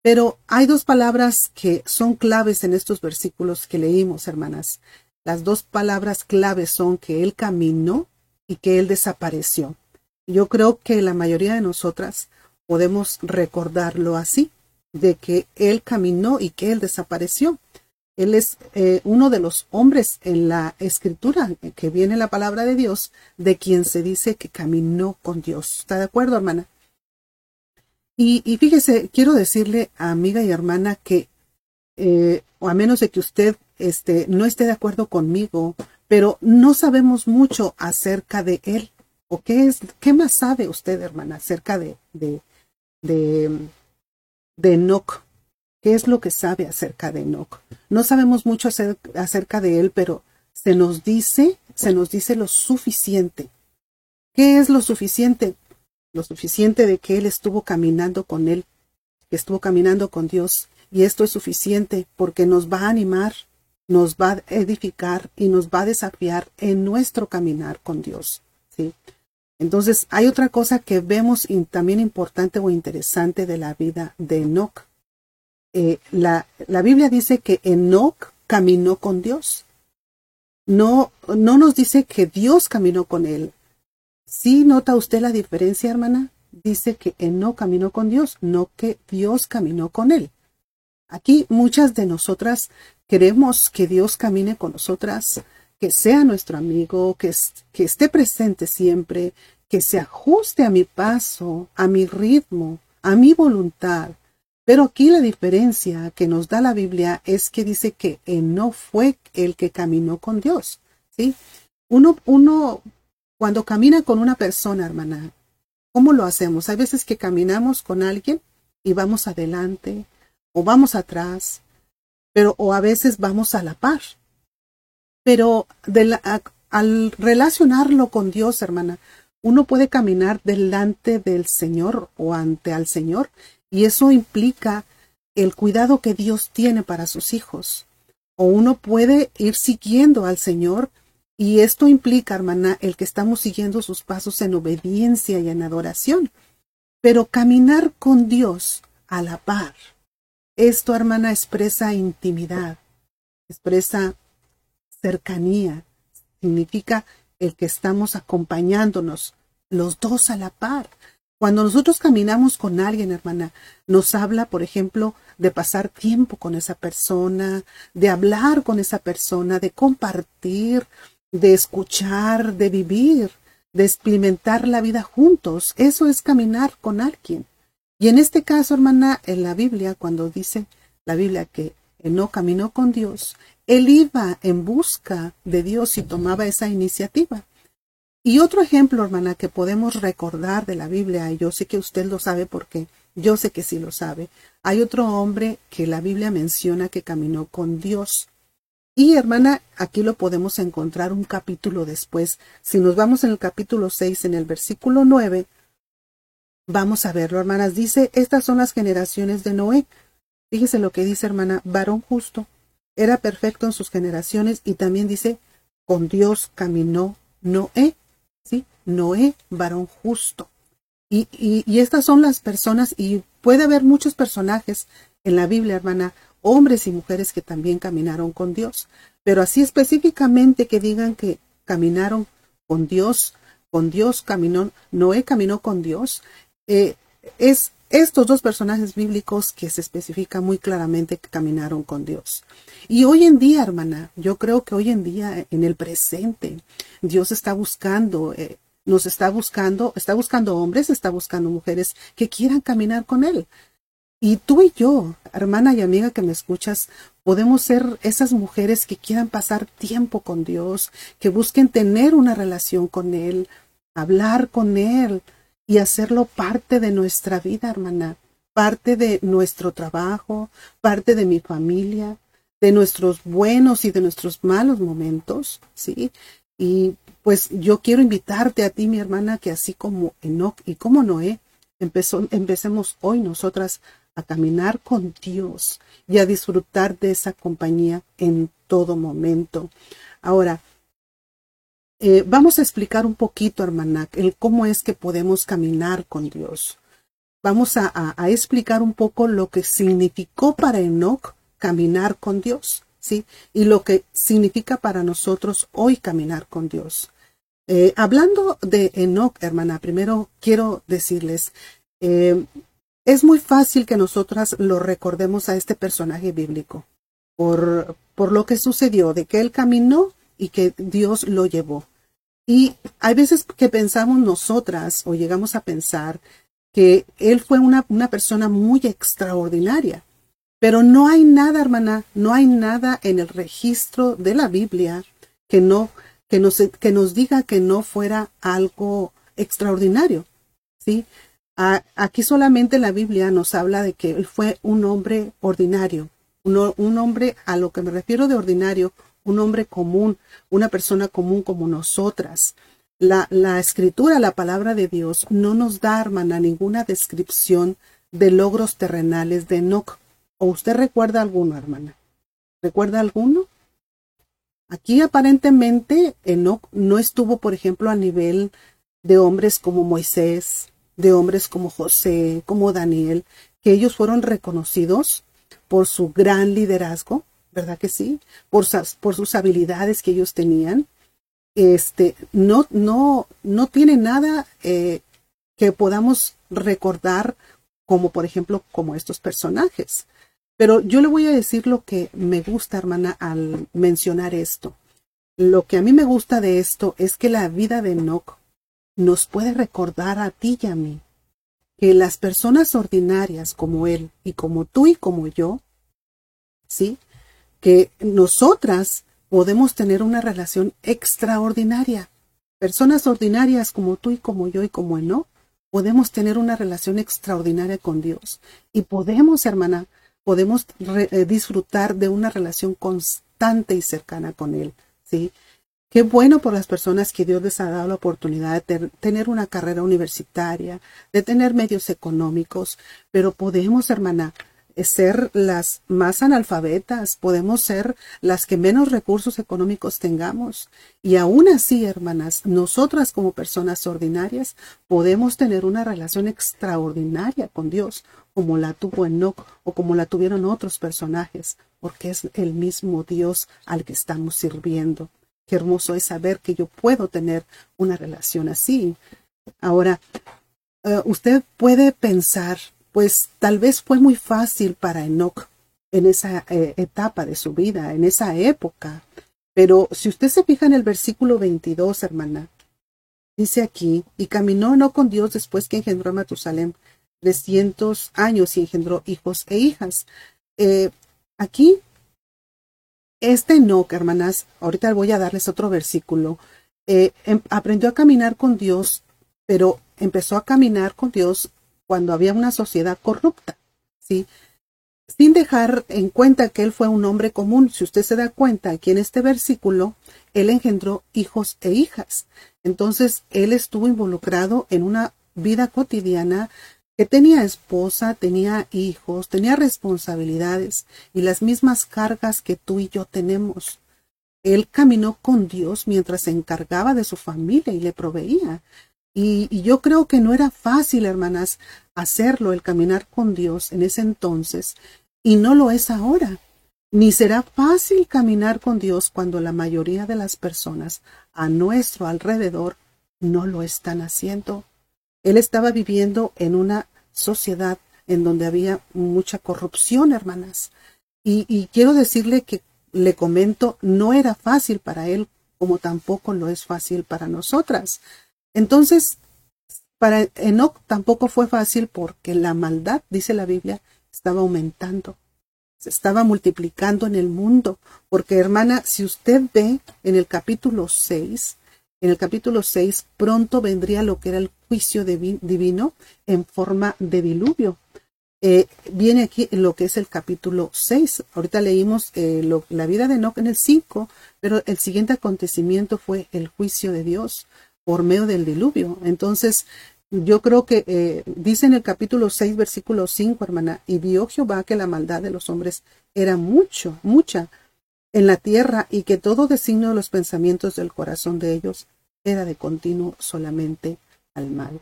Pero hay dos palabras que son claves en estos versículos que leímos, hermanas. Las dos palabras claves son que Él caminó y que Él desapareció. Yo creo que la mayoría de nosotras podemos recordarlo así, de que Él caminó y que Él desapareció. Él es eh, uno de los hombres en la escritura que viene la palabra de Dios, de quien se dice que caminó con Dios. ¿Está de acuerdo, hermana? Y, y fíjese, quiero decirle, amiga y hermana, que, eh, o a menos de que usted este, no esté de acuerdo conmigo, pero no sabemos mucho acerca de él. ¿O qué es, qué más sabe usted, hermana, acerca de, de, de, de Enoch? ¿Qué es lo que sabe acerca de Enoch? No sabemos mucho acer- acerca de él, pero se nos dice, se nos dice lo suficiente. ¿Qué es lo suficiente? Lo suficiente de que él estuvo caminando con él, que estuvo caminando con Dios. Y esto es suficiente porque nos va a animar, nos va a edificar y nos va a desafiar en nuestro caminar con Dios. ¿sí? Entonces, hay otra cosa que vemos también importante o interesante de la vida de Enoch. Eh, la, Biblia dice que Enoch caminó con Dios. No, no nos dice que Dios caminó con él. ¿Sí nota usted la diferencia, hermana? Dice que Enoch caminó con Dios, no que Dios caminó con él. Aquí muchas de nosotras queremos que Dios camine con nosotras, que sea nuestro amigo, que esté presente siempre, que se ajuste a mi paso, a mi ritmo, a mi voluntad. Pero aquí la diferencia que nos da la Biblia es que dice que no fue el que caminó con Dios. ¿sí? Uno, uno, cuando camina con una persona, hermana, ¿cómo lo hacemos? Hay veces que caminamos con alguien y vamos adelante o vamos atrás, pero o a veces vamos a la par. Pero de la- al relacionarlo con Dios, hermana, uno puede caminar delante del Señor o ante al Señor y eso implica el cuidado que Dios tiene para sus hijos. O uno puede ir siguiendo al Señor y esto implica, hermana, el que estamos siguiendo sus pasos en obediencia y en adoración. Pero caminar con Dios a la par. Esto, hermana, expresa intimidad, expresa cercanía, significa el que estamos acompañándonos los dos a la par. Cuando nosotros caminamos con alguien, hermana, nos habla, por ejemplo, de pasar tiempo con esa persona, de hablar con esa persona, de compartir, de escuchar, de vivir, de experimentar la vida juntos. Eso es caminar con alguien. Y en este caso, hermana, en la Biblia, cuando dice la Biblia que no caminó con Dios, él iba en busca de Dios y tomaba esa iniciativa. Y otro ejemplo, hermana, que podemos recordar de la Biblia, y yo sé que usted lo sabe porque yo sé que sí lo sabe, hay otro hombre que la Biblia menciona que caminó con Dios. Y hermana, aquí lo podemos encontrar un capítulo después. Si nos vamos en el capítulo 6, en el versículo 9, vamos a verlo, hermanas. Dice, estas son las generaciones de Noé. Fíjese lo que dice, hermana, varón justo. Era perfecto en sus generaciones y también dice, con Dios caminó Noé. ¿Sí? Noé, varón justo. Y, y, estas son las personas, y puede haber muchos personajes en la Biblia, hermana, hombres y mujeres que también caminaron con Dios. Pero así específicamente que digan que caminaron con Dios, con Dios caminó, Noé caminó con Dios, eh, es estos dos personajes bíblicos que se especifica muy claramente que caminaron con Dios. Y hoy en día, hermana, yo creo que hoy en día, en el presente, Dios está buscando, eh, nos está buscando, está buscando hombres, está buscando mujeres que quieran caminar con Él. Y tú y yo, hermana y amiga que me escuchas, podemos ser esas mujeres que quieran pasar tiempo con Dios, que busquen tener una relación con Él, hablar con Él y hacerlo parte de nuestra vida, hermana, parte de nuestro trabajo, parte de mi familia, de nuestros buenos y de nuestros malos momentos, ¿sí? Y pues yo quiero invitarte a ti, mi hermana, que así como Enoch y como Noé, empecemos hoy nosotras a caminar con Dios y a disfrutar de esa compañía en todo momento. Ahora, eh, vamos a explicar un poquito, hermana, el cómo es que podemos caminar con Dios. Vamos a, a, a explicar un poco lo que significó para Enoch caminar con Dios, ¿sí? Y lo que significa para nosotros hoy caminar con Dios. Eh, hablando de Enoch, hermana, primero quiero decirles, eh, es muy fácil que nosotras lo recordemos a este personaje bíblico. por, por lo que sucedió, de que él caminó y que Dios lo llevó. Y hay veces que pensamos nosotras o llegamos a pensar que él fue una, una persona muy extraordinaria. Pero no hay nada, hermana, no hay nada en el registro de la Biblia que no, que nos, que nos diga que no fuera algo extraordinario. ¿sí? Aquí solamente la Biblia nos habla de que él fue un hombre ordinario, un hombre a lo que me refiero de ordinario, un hombre común, una persona común como nosotras. La, la escritura, la palabra de Dios, no nos da, hermana, ninguna descripción de logros terrenales de Enoch. ¿O usted recuerda alguno, hermana? ¿Recuerda alguno? Aquí aparentemente Enoch no estuvo, por ejemplo, a nivel de hombres como Moisés, de hombres como José, como Daniel, que ellos fueron reconocidos por su gran liderazgo, ¿verdad que sí? Por, por sus habilidades que ellos tenían. Este, no, no, no tiene nada eh, que podamos recordar como, por ejemplo, como estos personajes. Pero yo le voy a decir lo que me gusta, hermana, al mencionar esto. Lo que a mí me gusta de esto es que la vida de Enoch nos puede recordar a ti y a mí que las personas ordinarias como él y como tú y como yo, ¿sí? Que nosotras podemos tener una relación extraordinaria. Personas ordinarias como tú y como yo y como Enoch, podemos tener una relación extraordinaria con Dios. Y podemos, hermana, podemos re- eh, disfrutar de una relación constante y cercana con Él, ¿sí? Qué bueno por las personas que Dios les ha dado la oportunidad de tener una carrera universitaria, de tener medios económicos, pero podemos, hermana, ser las más analfabetas, podemos ser las que menos recursos económicos tengamos. Y aún así, hermanas, nosotras como personas ordinarias podemos tener una relación extraordinaria con Dios, como la tuvo Enoch o como la tuvieron otros personajes, porque es el mismo Dios al que estamos sirviendo. Qué hermoso es saber que yo puedo tener una relación así. Ahora, eh, usted puede pensar, pues tal vez fue muy fácil para Enoch en esa eh, etapa de su vida, en esa época. Pero si usted se fija en el versículo 22, hermana, dice aquí, y caminó no con Dios después que engendró a Matusalem 300 años y engendró hijos e hijas. Eh, aquí, este Enoch, hermanas, ahorita voy a darles otro versículo, eh, em- aprendió a caminar con Dios, pero empezó a caminar con Dios cuando había una sociedad corrupta, ¿sí? Sin dejar en cuenta que él fue un hombre común. Si usted se da cuenta, aquí en este versículo, él engendró hijos e hijas. Entonces, él estuvo involucrado en una vida cotidiana que tenía esposa, tenía hijos, tenía responsabilidades y las mismas cargas que tú y yo tenemos. Él caminó con Dios mientras se encargaba de su familia y le proveía. Y, yo creo que no era fácil, hermanas, hacerlo, el caminar con Dios en ese entonces, y no lo es ahora. Ni será fácil caminar con Dios cuando la mayoría de las personas a nuestro alrededor no lo están haciendo. Él estaba viviendo en una sociedad en donde había mucha corrupción, hermanas. Y quiero decirle que le comento, no era fácil para él, como tampoco lo es fácil para nosotras. Entonces, para Enoch tampoco fue fácil porque la maldad, dice la Biblia, estaba aumentando, se estaba multiplicando en el mundo. Porque, hermana, si usted ve en el capítulo 6, en el capítulo 6 pronto vendría lo que era el juicio divi- divino en forma de diluvio. Eh, viene aquí lo que es el capítulo 6. Ahorita leímos eh, la vida de Enoch en el 5, pero el siguiente acontecimiento fue el juicio de Dios por medio del diluvio. Entonces, yo creo que eh, dice en el capítulo 6, versículo 5, hermana, y vio Jehová que la maldad de los hombres era mucho, mucha en la tierra y que todo designio de los pensamientos del corazón de ellos era de continuo solamente al mal.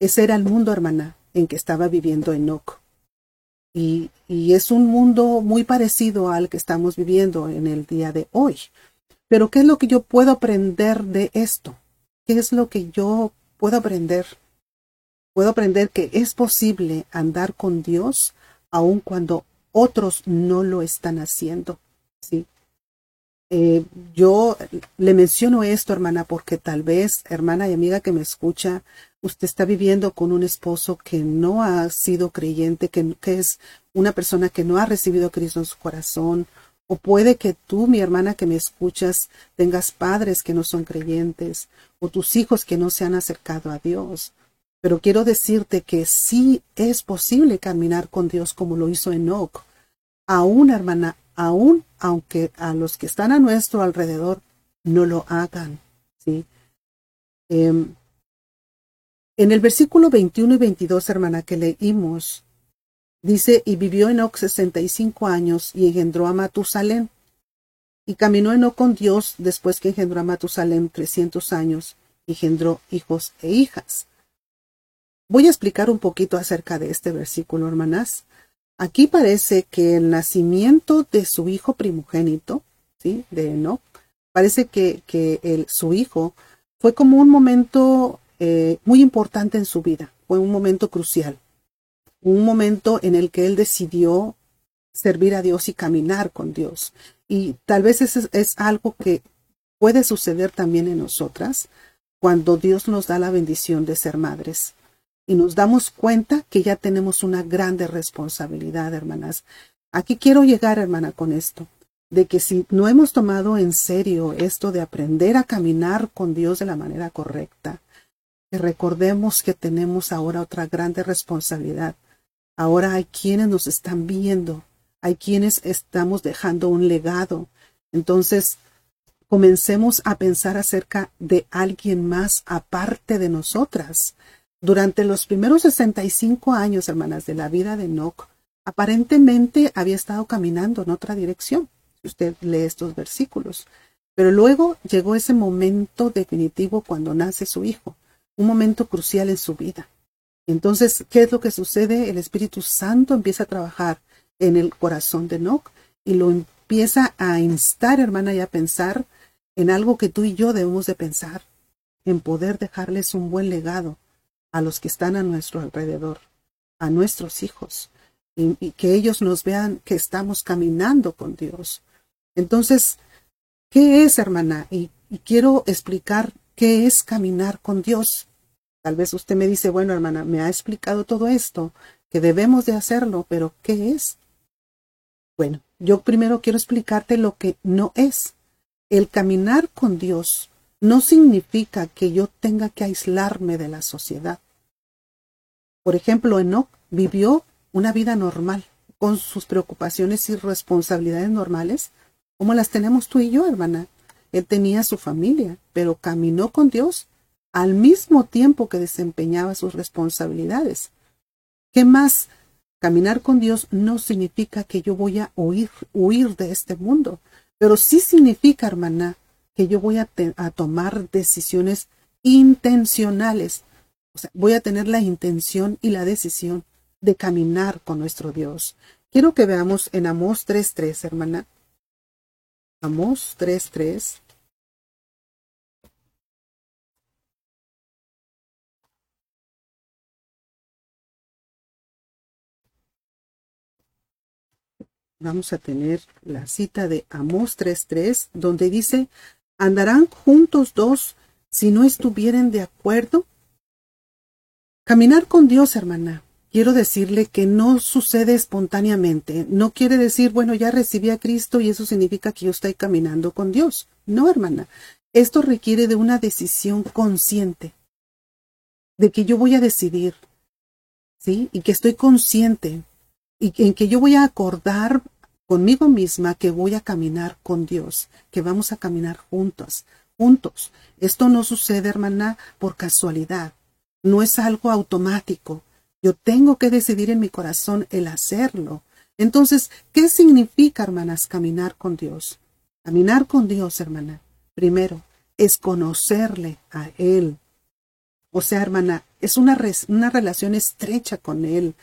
Ese era el mundo, hermana, en que estaba viviendo Enoch. Y, y es un mundo muy parecido al que estamos viviendo en el día de hoy. Pero ¿qué es lo que yo puedo aprender de esto? ¿Qué es lo que yo puedo aprender? Puedo aprender que es posible andar con Dios aun cuando otros no lo están haciendo. ¿sí? Eh, yo le menciono esto, hermana, porque tal vez, hermana y amiga que me escucha, usted está viviendo con un esposo que no ha sido creyente, que, que es una persona que no ha recibido a Cristo en su corazón, o puede que tú, mi hermana que me escuchas, tengas padres que no son creyentes, o tus hijos que no se han acercado a Dios. Pero quiero decirte que sí es posible caminar con Dios como lo hizo Enoch. Aún, hermana, aún aunque a los que están a nuestro alrededor no lo hagan. ¿sí? Em, en el versículo 21 y 22, hermana, que leímos, dice, y vivió Enoch 65 años y engendró a Matusalén. Y caminó Enoch con Dios después que engendró a Matusalén 300 años, y engendró hijos e hijas. Voy a explicar un poquito acerca de este versículo, hermanas. Aquí parece que el nacimiento de su hijo primogénito, ¿sí? de Enoch, parece que, que el, su hijo fue como un momento eh, muy importante en su vida, fue un momento crucial, un momento en el que él decidió servir a Dios y caminar con Dios. Y tal vez eso es algo que puede suceder también en nosotras cuando Dios nos da la bendición de ser madres y nos damos cuenta que ya tenemos una grande responsabilidad, hermanas. Aquí quiero llegar, hermana, con esto, de que si no hemos tomado en serio esto de aprender a caminar con Dios de la manera correcta, que recordemos que tenemos ahora otra grande responsabilidad. Ahora hay quienes nos están viendo, hay quienes estamos dejando un legado. Entonces, comencemos a pensar acerca de alguien más aparte de nosotras. Durante los primeros 65 años, hermanas, de la vida de Enoch, aparentemente había estado caminando en otra dirección, si usted lee estos versículos. Pero luego llegó ese momento definitivo cuando nace su hijo, un momento crucial en su vida. Entonces, ¿qué es lo que sucede? El Espíritu Santo empieza a trabajar en el corazón de Enoch y lo empieza a instar, hermana, y a pensar en algo que tú y yo debemos de pensar, en poder dejarles un buen legado a los que están a nuestro alrededor, a nuestros hijos, y, que ellos nos vean que estamos caminando con Dios. Entonces, ¿qué es, hermana? Y quiero explicar qué es caminar con Dios. Tal vez usted me dice, bueno, hermana, me ha explicado todo esto, que debemos de hacerlo, pero ¿qué es? Bueno, yo primero quiero explicarte lo que no es. El caminar con Dios no significa que yo tenga que aislarme de la sociedad. Por ejemplo, Enoch vivió una vida normal, con sus preocupaciones y responsabilidades normales, como las tenemos tú y yo, hermana. Él tenía su familia, pero caminó con Dios al mismo tiempo que desempeñaba sus responsabilidades. ¿Qué más? Caminar con Dios no significa que yo voy a huir, huir de este mundo, pero sí significa, hermana, que yo voy a, tomar decisiones intencionales o sea, voy a tener la intención y la decisión de caminar con nuestro Dios. Quiero que veamos en Amós 3.3, hermana. Amós 3.3. Vamos a tener la cita de Amós 3.3, donde dice, ¿andarán juntos dos si no estuvieren de acuerdo? Caminar con Dios, hermana. Quiero decirle que no sucede espontáneamente. No quiere decir, bueno, ya recibí a Cristo y eso significa que yo estoy caminando con Dios. No, hermana. Esto requiere de una decisión consciente. De que yo voy a decidir. ¿Sí? Y que estoy consciente. Y en que yo voy a acordar conmigo misma que voy a caminar con Dios. Que vamos a caminar juntos. Juntos. Esto no sucede, hermana, por casualidad no es algo automático. Yo tengo que decidir en mi corazón el hacerlo. Entonces, ¿qué significa, hermanas, caminar con Dios? Caminar con Dios, hermana, primero, es conocerle a Él. O sea, hermana, es una, una relación estrecha con Él.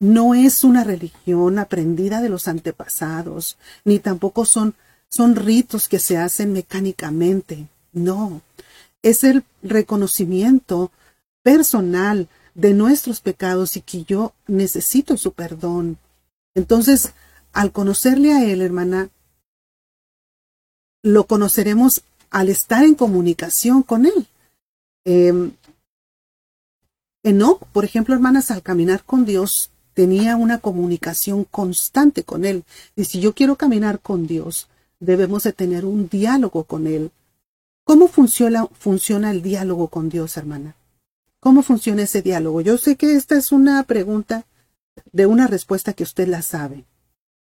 No es una religión aprendida de los antepasados, ni tampoco son, son ritos que se hacen mecánicamente. No, es el reconocimiento personal de nuestros pecados y que yo necesito su perdón. Entonces, al conocerle a Él, hermana, lo conoceremos al estar en comunicación con Él. Eh, Enoch, por ejemplo, hermanas, al caminar con Dios, tenía una comunicación constante con Él. Y si yo quiero caminar con Dios, debemos de tener un diálogo con Él. ¿Cómo funciona, funciona el diálogo con Dios, hermana? ¿Cómo funciona ese diálogo? Yo sé que esta es una pregunta de una respuesta que usted la sabe.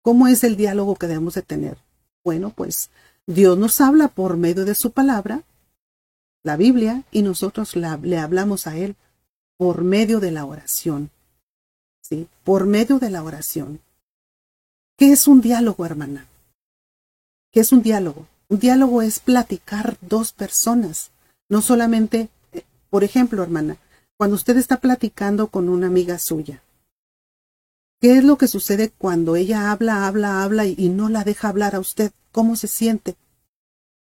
¿Cómo es el diálogo que debemos de tener? Bueno, pues Dios nos habla por medio de su palabra, la Biblia, y nosotros le hablamos a Él por medio de la oración. Por medio de la oración. ¿Qué es un diálogo, hermana? ¿Qué es un diálogo? Un diálogo es platicar dos personas, no solamente, eh, por ejemplo, hermana, cuando usted está platicando con una amiga suya, ¿qué es lo que sucede cuando ella habla, habla, habla y, y no la deja hablar a usted? ¿Cómo se siente?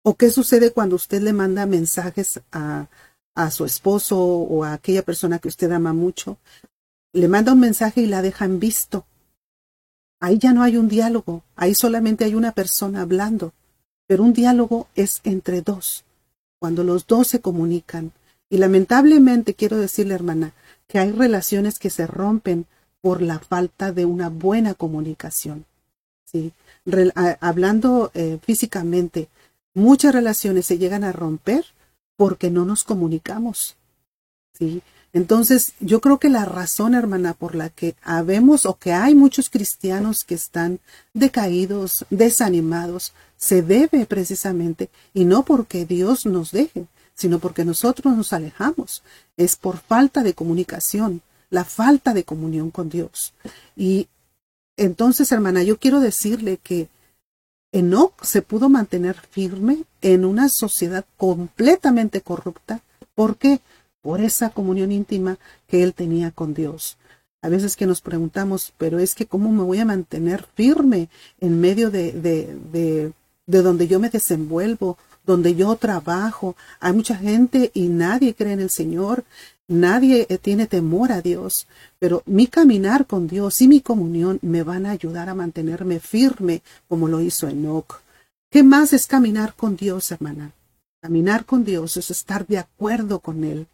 ¿O qué sucede cuando usted le manda mensajes a, a su esposo o a aquella persona que usted ama mucho? Le manda un mensaje y la deja en visto. Ahí ya no hay un diálogo, ahí solamente hay una persona hablando. Pero un diálogo es entre dos, cuando los dos se comunican. Y lamentablemente quiero decirle, hermana, que hay relaciones que se rompen por la falta de una buena comunicación. ¿sí? Hablando eh, físicamente, muchas relaciones se llegan a romper porque no nos comunicamos. ¿sí? Entonces, yo creo que la razón, hermana, por la que habemos o que hay muchos cristianos que están decaídos, desanimados, se debe precisamente, y no porque Dios nos deje, sino porque nosotros nos alejamos. Es por falta de comunicación, la falta de comunión con Dios. Y entonces, hermana, yo quiero decirle que Enoch se pudo mantener firme en una sociedad completamente corrupta. ¿Por qué? Por esa comunión íntima que él tenía con Dios. A veces que nos preguntamos, pero es que cómo me voy a mantener firme en medio de, de, de, de donde yo me desenvuelvo, donde yo trabajo. Hay mucha gente y nadie cree en el Señor, nadie eh, tiene temor a Dios, pero mi caminar con Dios y mi comunión me van a ayudar a mantenerme firme como lo hizo Enoch. ¿Qué más es caminar con Dios, hermana? Caminar con Dios es estar de acuerdo con Él.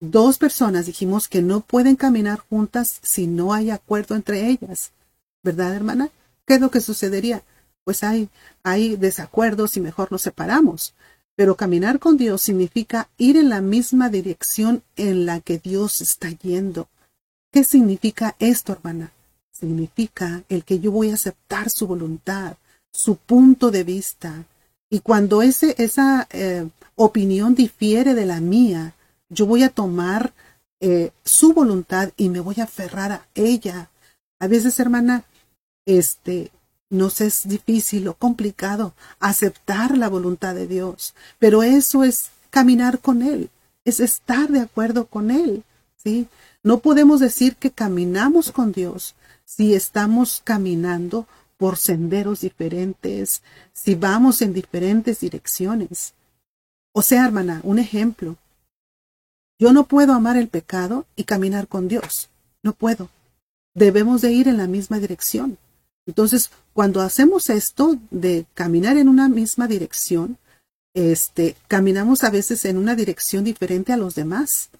Dos personas dijimos que no pueden caminar juntas si no hay acuerdo entre ellas. ¿Verdad, hermana? ¿Qué es lo que sucedería? Pues hay, hay desacuerdos y mejor nos separamos. Pero caminar con Dios significa ir en la misma dirección en la que Dios está yendo. ¿Qué significa esto, hermana? Significa el que yo voy a aceptar su voluntad, su punto de vista. Y cuando ese, esa eh, opinión difiere de la mía, yo voy a tomar eh, su voluntad y me voy a aferrar a ella. A veces, hermana, este, nos es difícil o complicado aceptar la voluntad de Dios, pero eso es caminar con Él, es estar de acuerdo con Él, ¿sí? No podemos decir que caminamos con Dios si estamos caminando por senderos diferentes, si vamos en diferentes direcciones. O sea, hermana, un ejemplo. Yo no puedo amar el pecado y caminar con Dios. No puedo. Debemos de ir en la misma dirección. Entonces, cuando hacemos esto de caminar en una misma dirección, este, caminamos a veces en una dirección diferente a los demás.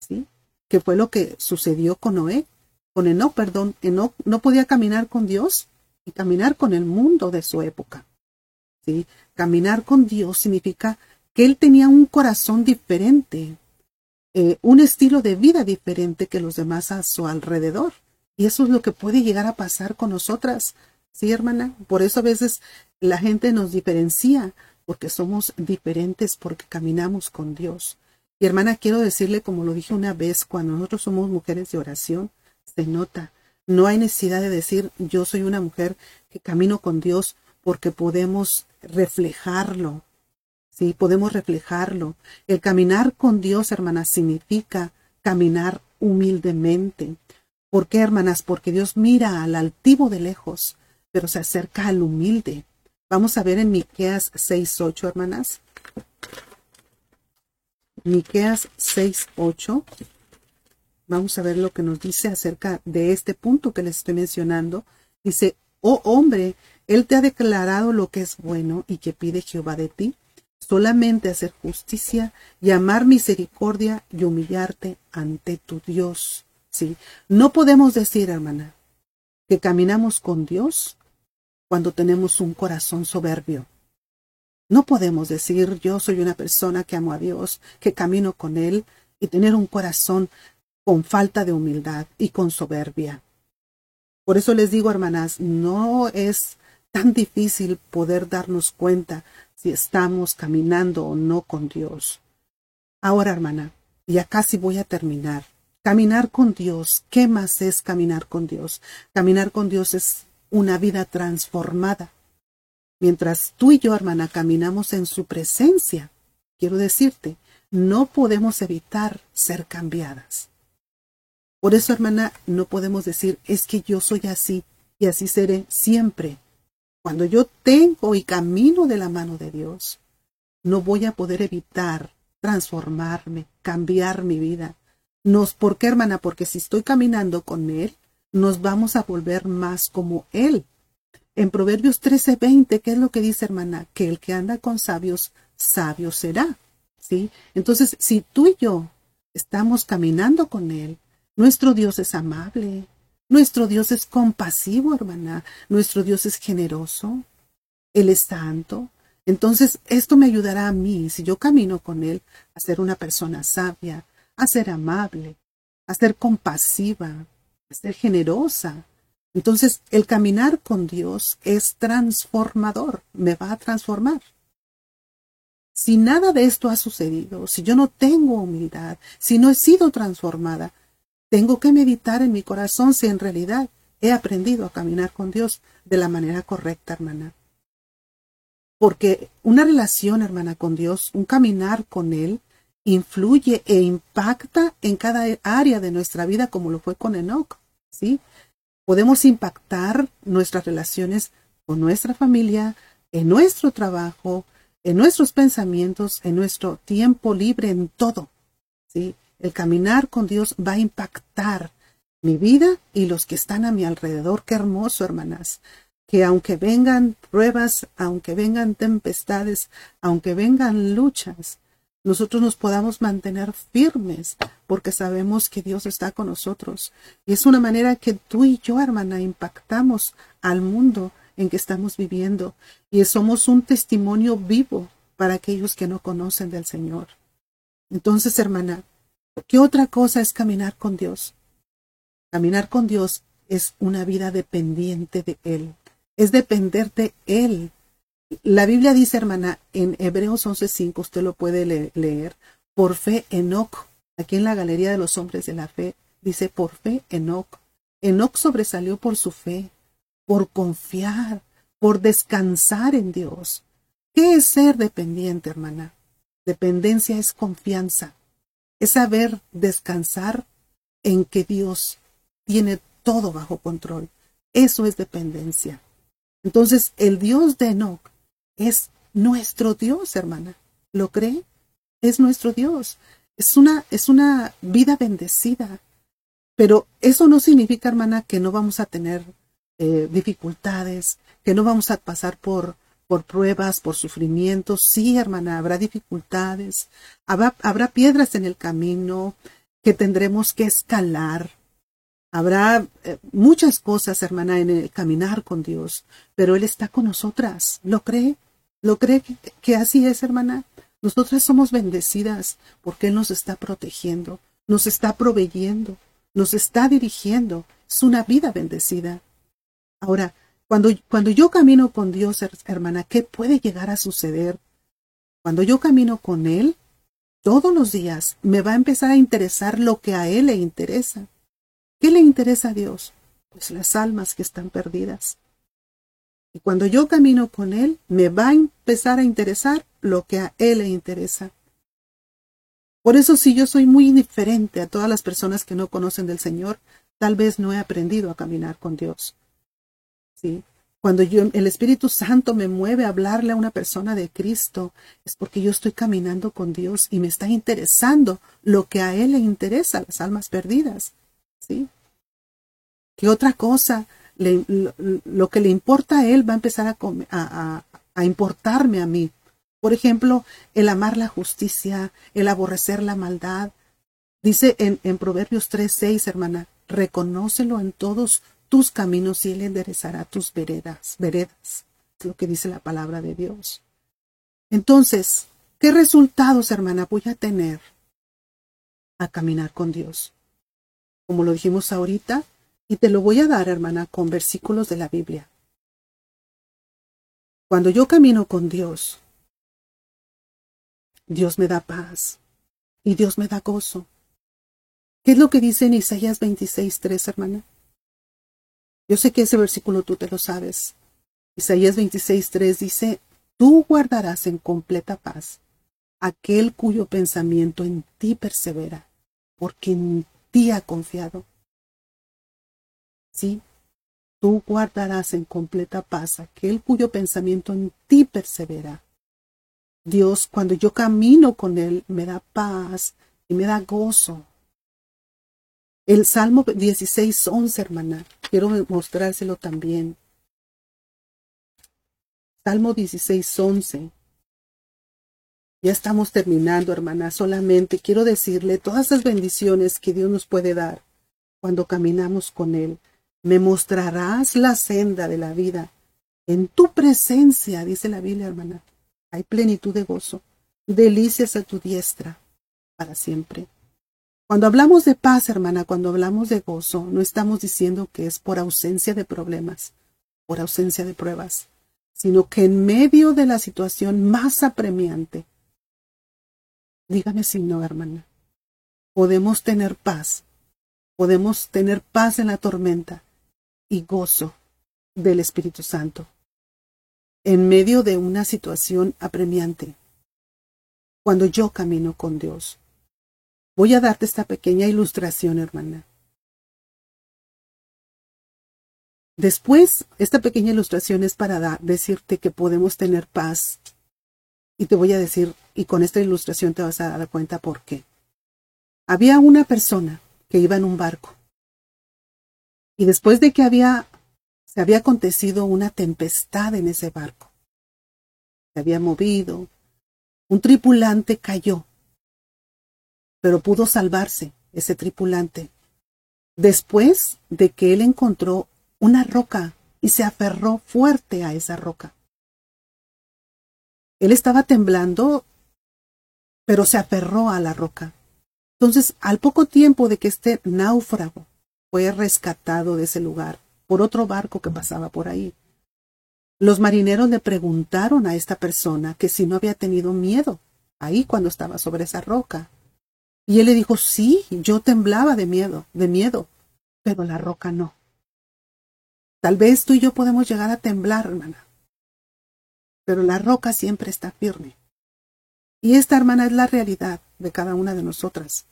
¿Sí? Que fue lo que sucedió con Noé, con Enoch, perdón. Enoch no podía caminar con Dios y caminar con el mundo de su época. ¿Sí? Caminar con Dios significa que él tenía un corazón diferente, eh, un estilo de vida diferente que los demás a su alrededor. Y eso es lo que puede llegar a pasar con nosotras. Sí, hermana. Por eso a veces la gente nos diferencia, porque somos diferentes, porque caminamos con Dios. Y hermana, quiero decirle, como lo dije una vez, cuando nosotros somos mujeres de oración, se nota. No hay necesidad de decir yo soy una mujer que camino con Dios porque podemos reflejarlo. Sí, podemos reflejarlo. El caminar con Dios, hermanas, significa caminar humildemente. ¿Por qué, hermanas? Porque Dios mira al altivo de lejos, pero se acerca al humilde. Vamos a ver en Miqueas 6:8, hermanas. Miqueas 6:8. Vamos a ver lo que nos dice acerca de este punto que les estoy mencionando. Dice, oh hombre, Él te ha declarado lo que es bueno y que pide Jehová de ti, solamente hacer justicia y amar misericordia y humillarte ante tu Dios. ¿Sí? No podemos decir, hermana, que caminamos con Dios cuando tenemos un corazón soberbio. No podemos decir yo soy una persona que amo a Dios, que camino con Él y tener un corazón con falta de humildad y con soberbia. Por eso les digo, hermanas, no es tan difícil poder darnos cuenta si estamos caminando o no con Dios. Ahora, hermana, ya casi voy a terminar. Caminar con Dios, ¿qué más es caminar con Dios? Caminar con Dios es una vida transformada. Mientras tú y yo, hermana, caminamos en su presencia, quiero decirte, no podemos evitar ser cambiadas. Por eso, hermana, no podemos decir, es que yo soy así y así seré siempre. Cuando yo tengo y camino de la mano de Dios, no voy a poder evitar transformarme, cambiar mi vida. Nos, ¿Por qué, hermana? Porque si estoy caminando con Él, nos vamos a volver más como Él. En Proverbios 13:20, ¿qué es lo que dice, hermana? Que el que anda con sabios, sabio será. ¿Sí? Entonces, si tú y yo estamos caminando con Él, nuestro Dios es amable. Nuestro Dios es compasivo, hermana. Nuestro Dios es generoso. Él es santo. Entonces, esto me ayudará a mí, si yo camino con Él, a ser una persona sabia, a ser amable, a ser compasiva, a ser generosa. Entonces, el caminar con Dios es transformador, me va a transformar. Si nada de esto ha sucedido, si yo no tengo humildad, si no he sido transformada, tengo que meditar en mi corazón si en realidad he aprendido a caminar con Dios de la manera correcta, hermana. Porque una relación, hermana, con Dios, un caminar con Él, influye e impacta en cada área de nuestra vida como lo fue con Enoch, ¿sí? Podemos impactar nuestras relaciones con nuestra familia, en nuestro trabajo, en nuestros pensamientos, en nuestro tiempo libre, en todo, ¿sí? El caminar con Dios va a impactar mi vida y los que están a mi alrededor. Qué hermoso, hermanas. Que aunque vengan pruebas, aunque vengan tempestades, aunque vengan luchas, nosotros nos podamos mantener firmes porque sabemos que Dios está con nosotros. Y es una manera que tú y yo, hermana, impactamos al mundo en que estamos viviendo y somos un testimonio vivo para aquellos que no conocen del Señor. Entonces, hermana, ¿Qué otra cosa es caminar con Dios? Caminar con Dios es una vida dependiente de Él. Es depender de Él. La Biblia dice, hermana, en Hebreos 11.5, usted lo puede le leer, por fe Enoch, aquí en la Galería de los Hombres de la Fe, dice, por fe Enoch. Enoch sobresalió por su fe, por confiar, por descansar en Dios. ¿Qué es ser dependiente, hermana? Dependencia es confianza es saber descansar en que Dios tiene todo bajo control. Eso es dependencia. Entonces, el Dios de Enoch es nuestro Dios, hermana. ¿Lo cree? Es nuestro Dios. Es una, es una vida bendecida. Pero eso no significa, hermana, que no vamos a tener eh, dificultades, que no vamos a pasar por por pruebas, por sufrimientos. Sí, hermana, habrá dificultades, habrá, piedras en el camino que tendremos que escalar. Habrá eh, muchas cosas, hermana, en el caminar con Dios, pero Él está con nosotras. ¿Lo cree? ¿Lo cree que así es, hermana? Nosotras somos bendecidas porque Él nos está protegiendo, nos está proveyendo, nos está dirigiendo. Es una vida bendecida. Ahora, cuando, cuando yo camino con Dios, hermana, ¿qué puede llegar a suceder? Cuando yo camino con Él, todos los días me va a empezar a interesar lo que a Él le interesa. ¿Qué le interesa a Dios? Pues las almas que están perdidas. Y cuando yo camino con Él, me va a empezar a interesar lo que a Él le interesa. Por eso si yo soy muy indiferente a todas las personas que no conocen del Señor, tal vez no he aprendido a caminar con Dios. Cuando yo, el Espíritu Santo me mueve a hablarle a una persona de Cristo, es porque yo estoy caminando con Dios y me está interesando lo que a Él le interesa, las almas perdidas. ¿Sí? ¿Qué otra cosa lo, que le importa a él va a empezar a, importarme a mí. Por ejemplo, el amar la justicia, el aborrecer la maldad. Dice en, en Proverbios 3, 6, hermana, reconócelo en todos tus caminos y él enderezará tus veredas, veredas. Es lo que dice la palabra de Dios. Entonces, ¿qué resultados, hermana, voy a tener a caminar con Dios? Como lo dijimos ahorita, y te lo voy a dar, hermana, con versículos de la Biblia. Cuando yo camino con Dios, Dios me da paz y Dios me da gozo. ¿Qué es lo que dice en Isaías 26, 3, hermana? Yo sé que ese versículo tú te lo sabes. Isaías 26, 3 dice, tú guardarás en completa paz aquel cuyo pensamiento en ti persevera, porque en ti ha confiado. Sí, tú guardarás en completa paz aquel cuyo pensamiento en ti persevera. Dios, cuando yo camino con Él, me da paz y me da gozo. El Salmo 16, 11, hermana, quiero mostrárselo también. Salmo 16, 11. Ya estamos terminando, hermana. Solamente quiero decirle todas las bendiciones que Dios nos puede dar cuando caminamos con Él. Me mostrarás la senda de la vida. En tu presencia, dice la Biblia, hermana, hay plenitud de gozo, delicias a tu diestra para siempre. Cuando hablamos de paz, hermana, cuando hablamos de gozo, no estamos diciendo que es por ausencia de problemas, por ausencia de pruebas, sino que en medio de la situación más apremiante, dígame si no, hermana, podemos tener paz, podemos tener paz en la tormenta y gozo del Espíritu Santo en medio de una situación apremiante. Cuando yo camino con Dios. Voy a darte esta pequeña ilustración, hermana. Después, esta pequeña ilustración es para decirte que podemos tener paz. Y te voy a decir, y con esta ilustración te vas a dar cuenta por qué. Había una persona que iba en un barco. Y después de que había, se había acontecido una tempestad en ese barco, se había movido, un tripulante cayó, pero pudo salvarse ese tripulante después de que él encontró una roca y se aferró fuerte a esa roca. Él estaba temblando, pero se aferró a la roca. Entonces, al poco tiempo de que este náufrago fue rescatado de ese lugar por otro barco que pasaba por ahí, los marineros le preguntaron a esta persona que si no había tenido miedo ahí cuando estaba sobre esa roca. Y él le dijo, sí, yo temblaba de miedo, de miedo, pero la roca no. Tal vez tú y yo podemos llegar a temblar, hermana, pero la roca siempre está firme. Y esta, hermana, es la realidad de cada una de nosotras.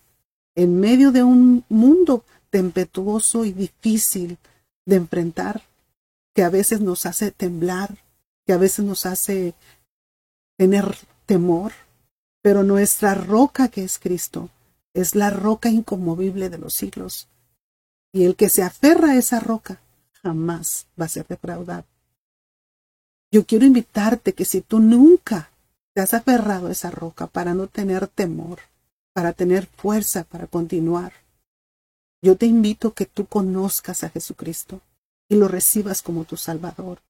En medio de un mundo tempestuoso y difícil de enfrentar, que a veces nos hace temblar, que a veces nos hace tener temor, pero nuestra roca que es Cristo es la roca inconmovible de los siglos. Y el que se aferra a esa roca jamás va a ser defraudado. Yo quiero invitarte que si tú nunca te has aferrado a esa roca para no tener temor, para tener fuerza para continuar, yo te invito que tú conozcas a Jesucristo y lo recibas como tu Salvador.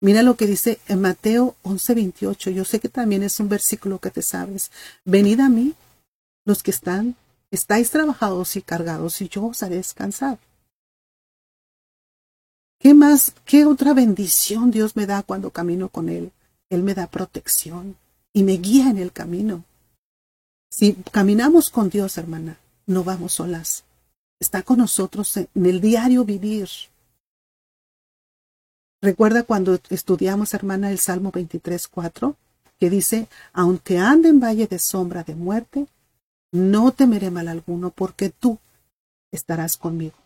Mira lo que dice en Mateo 11:28. Yo sé que también es un versículo que te sabes. Venid a mí, los que están, estáis trabajados y cargados, y yo os haré descansar. ¿Qué más, qué otra bendición Dios me da cuando camino con Él? Él me da protección y me guía en el camino. Si caminamos con Dios, hermana, no vamos solas. Está con nosotros en el diario vivir. Recuerda cuando estudiamos, hermana, el Salmo 23, 4, que dice, aunque ande en valle de sombra de muerte, no temeré mal alguno, porque tú estarás conmigo.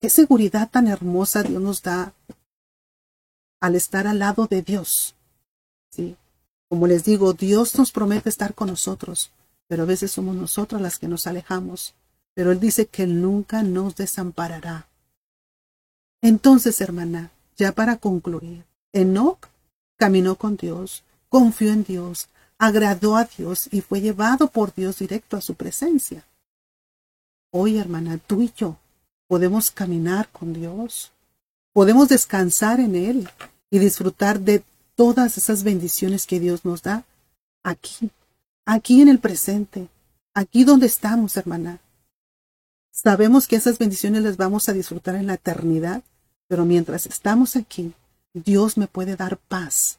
Qué seguridad tan hermosa Dios nos da al estar al lado de Dios. ¿sí? Como les digo, Dios nos promete estar con nosotros, pero a veces somos nosotras las que nos alejamos. Pero Él dice que nunca nos desamparará. Entonces, hermana, ya para concluir, Enoch caminó con Dios, confió en Dios, agradó a Dios y fue llevado por Dios directo a su presencia. Hoy, hermana, tú y yo podemos caminar con Dios, podemos descansar en Él y disfrutar de todas esas bendiciones que Dios nos da aquí, aquí en el presente, aquí donde estamos, hermana. Sabemos que esas bendiciones las vamos a disfrutar en la eternidad, pero mientras estamos aquí, Dios me puede dar paz.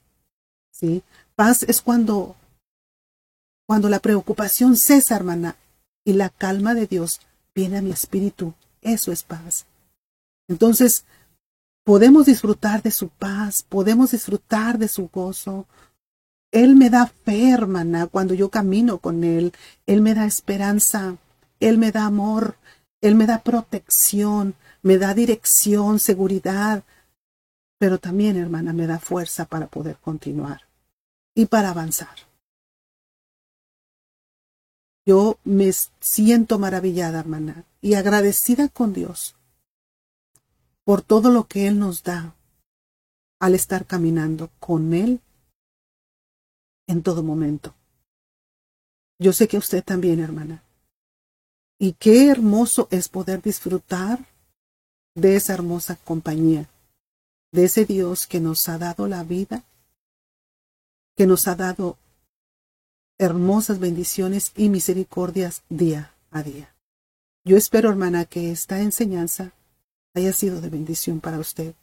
¿Sí? Paz es cuando cuando la preocupación cesa, hermana, y la calma de Dios viene a mi espíritu. Eso es paz. Entonces, podemos disfrutar de su paz, podemos disfrutar de su gozo. Él me da fe, hermana, cuando yo camino con Él. Él me da esperanza, Él me da amor, Él me da protección, me da dirección, seguridad. Pero también, hermana, me da fuerza para poder continuar y para avanzar. Yo me siento maravillada, hermana, y agradecida con Dios por todo lo que Él nos da al estar caminando con Él en todo momento. Yo sé que usted también, hermana. Y qué hermoso es poder disfrutar de esa hermosa compañía, de ese Dios que nos ha dado la vida, que nos ha dado hermosas bendiciones y misericordias día a día. Yo espero, hermana, que esta enseñanza haya sido de bendición para usted.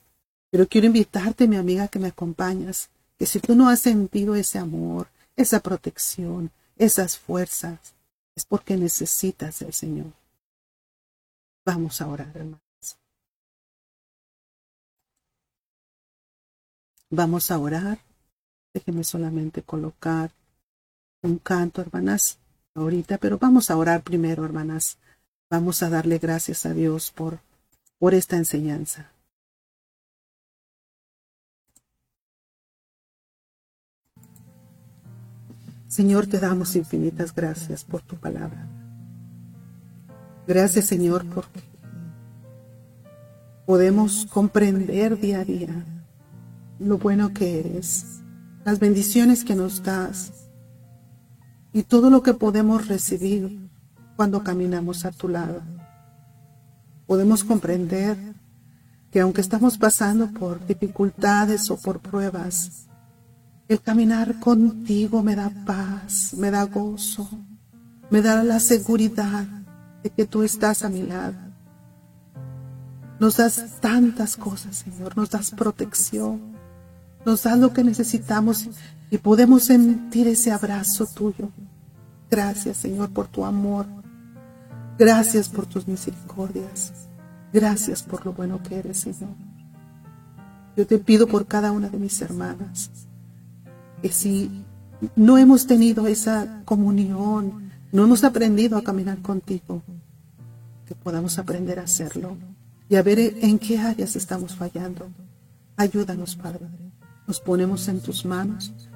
Pero quiero invitarte, mi amiga, que me acompañas, que si tú no has sentido ese amor, esa protección, esas fuerzas, es porque necesitas del Señor. Vamos a orar, hermanos. Vamos a orar. Déjeme solamente colocar un canto, hermanas, ahorita, pero vamos a orar primero, hermanas. Vamos a darle gracias a Dios por, por esta enseñanza. Señor, te damos infinitas gracias por tu palabra. Gracias, Señor, porque podemos comprender día a día lo bueno que eres, las bendiciones que nos das y todo lo que podemos recibir cuando caminamos a tu lado. Podemos comprender que aunque estamos pasando por dificultades o por pruebas, el caminar contigo me da paz, me da gozo, me da la seguridad de que tú estás a mi lado. Nos das tantas cosas, Señor, nos das protección, nos das lo que necesitamos y podemos sentir ese abrazo tuyo. Gracias, Señor, por tu amor. Gracias por tus misericordias. Gracias por lo bueno que eres, Señor. Yo te pido por cada una de mis hermanas que si no hemos tenido esa comunión, no hemos aprendido a caminar contigo, que podamos aprender a hacerlo y a ver en qué áreas estamos fallando. Ayúdanos, Padre. Nos ponemos en tus manos,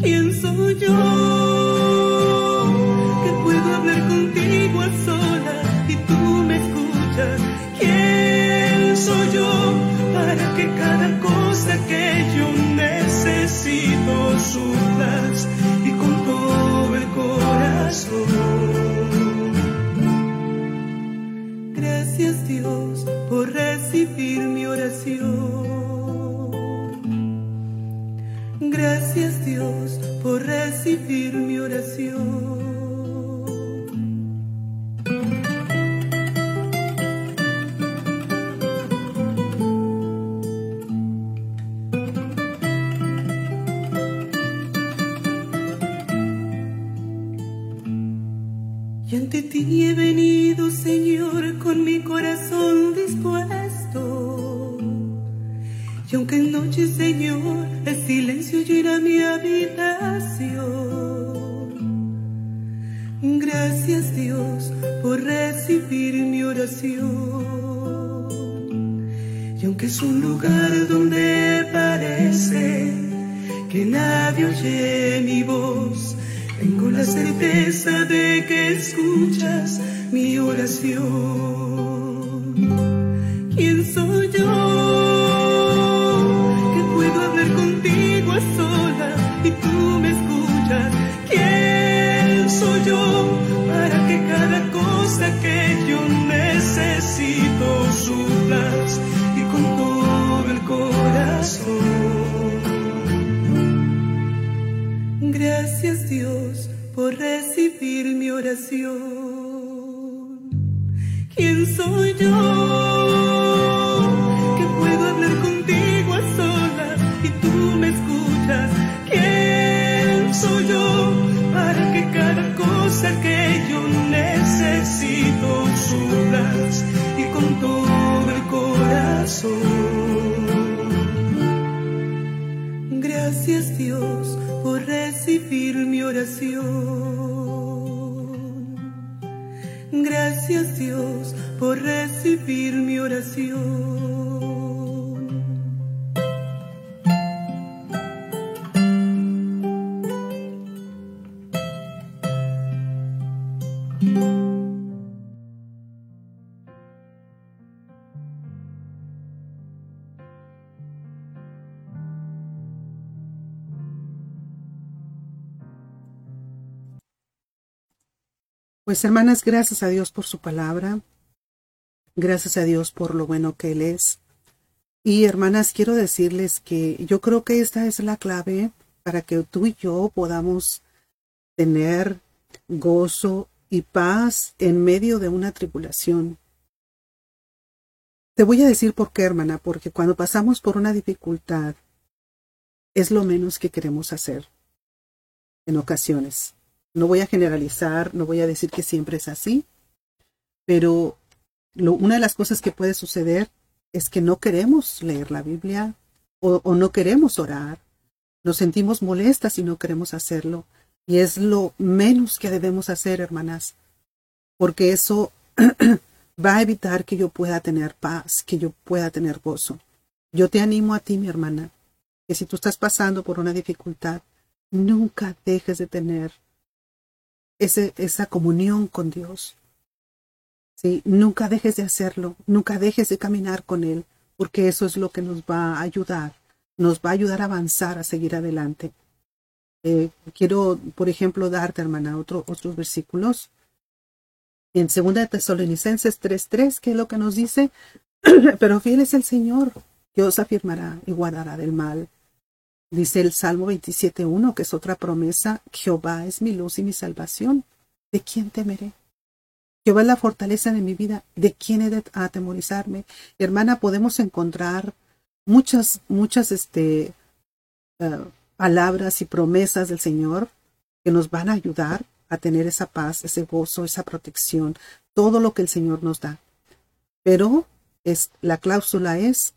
¿Quién soy yo? Que puedo hablar contigo a sola y tú me escuchas. ¿Quién soy yo? Para que cada cosa que yo necesito suplas y con todo el corazón. Pues hermanas, gracias a Dios por su palabra. Gracias a Dios por lo bueno que Él es. Y hermanas, quiero decirles que yo creo que esta es la clave para que tú y yo podamos tener gozo y paz en medio de una tribulación. Te voy a decir por qué, hermana, porque cuando pasamos por una dificultad es lo menos que queremos hacer en ocasiones. No voy a generalizar, no voy a decir que siempre es así, pero una de las cosas que puede suceder es que no queremos leer la Biblia o, o no queremos orar. Nos sentimos molestas y no queremos hacerlo. Y es lo menos que debemos hacer, hermanas, porque eso [CLEARS THROAT] va a evitar que yo pueda tener paz, que yo pueda tener gozo. Yo te animo a ti, mi hermana, que si tú estás pasando por una dificultad, nunca dejes de tener esa comunión con Dios. ¿Sí? Nunca dejes de hacerlo, nunca dejes de caminar con Él, porque eso es lo que nos va a ayudar, nos va a ayudar a avanzar, a seguir adelante. Eh, quiero, por ejemplo, darte, hermana, otro, otros versículos. En 2 de Tesalonicenses 3.3, que es lo que nos dice, [CLEARS THROAT] pero fiel es el Señor, que os afirmará y guardará del mal. Dice el Salmo 27.1, que es otra promesa, Jehová es mi luz y mi salvación. ¿De quién temeré? Jehová es la fortaleza de mi vida. ¿De quién he de atemorizarme? Hermana, podemos encontrar muchas, muchas este, uh, palabras y promesas del Señor que nos van a ayudar a tener esa paz, ese gozo, esa protección, todo lo que el Señor nos da. Pero es, la cláusula es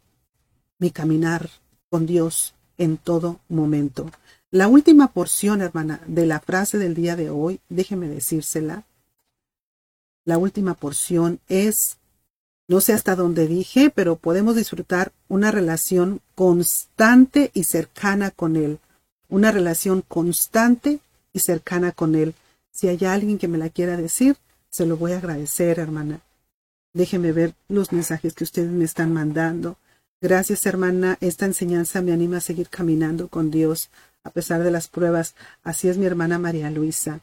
mi caminar con Dios en todo momento. La última porción, hermana, de la frase del día de hoy, déjeme decírsela. La última porción es, no sé hasta dónde dije, pero podemos disfrutar una relación constante y cercana con Él. Una relación constante y cercana con Él. Si hay alguien que me la quiera decir, se lo voy a agradecer, hermana. Déjeme ver los mensajes que ustedes me están mandando. Gracias, hermana. Esta enseñanza me anima a seguir caminando con Dios a pesar de las pruebas. Así es mi hermana María Luisa.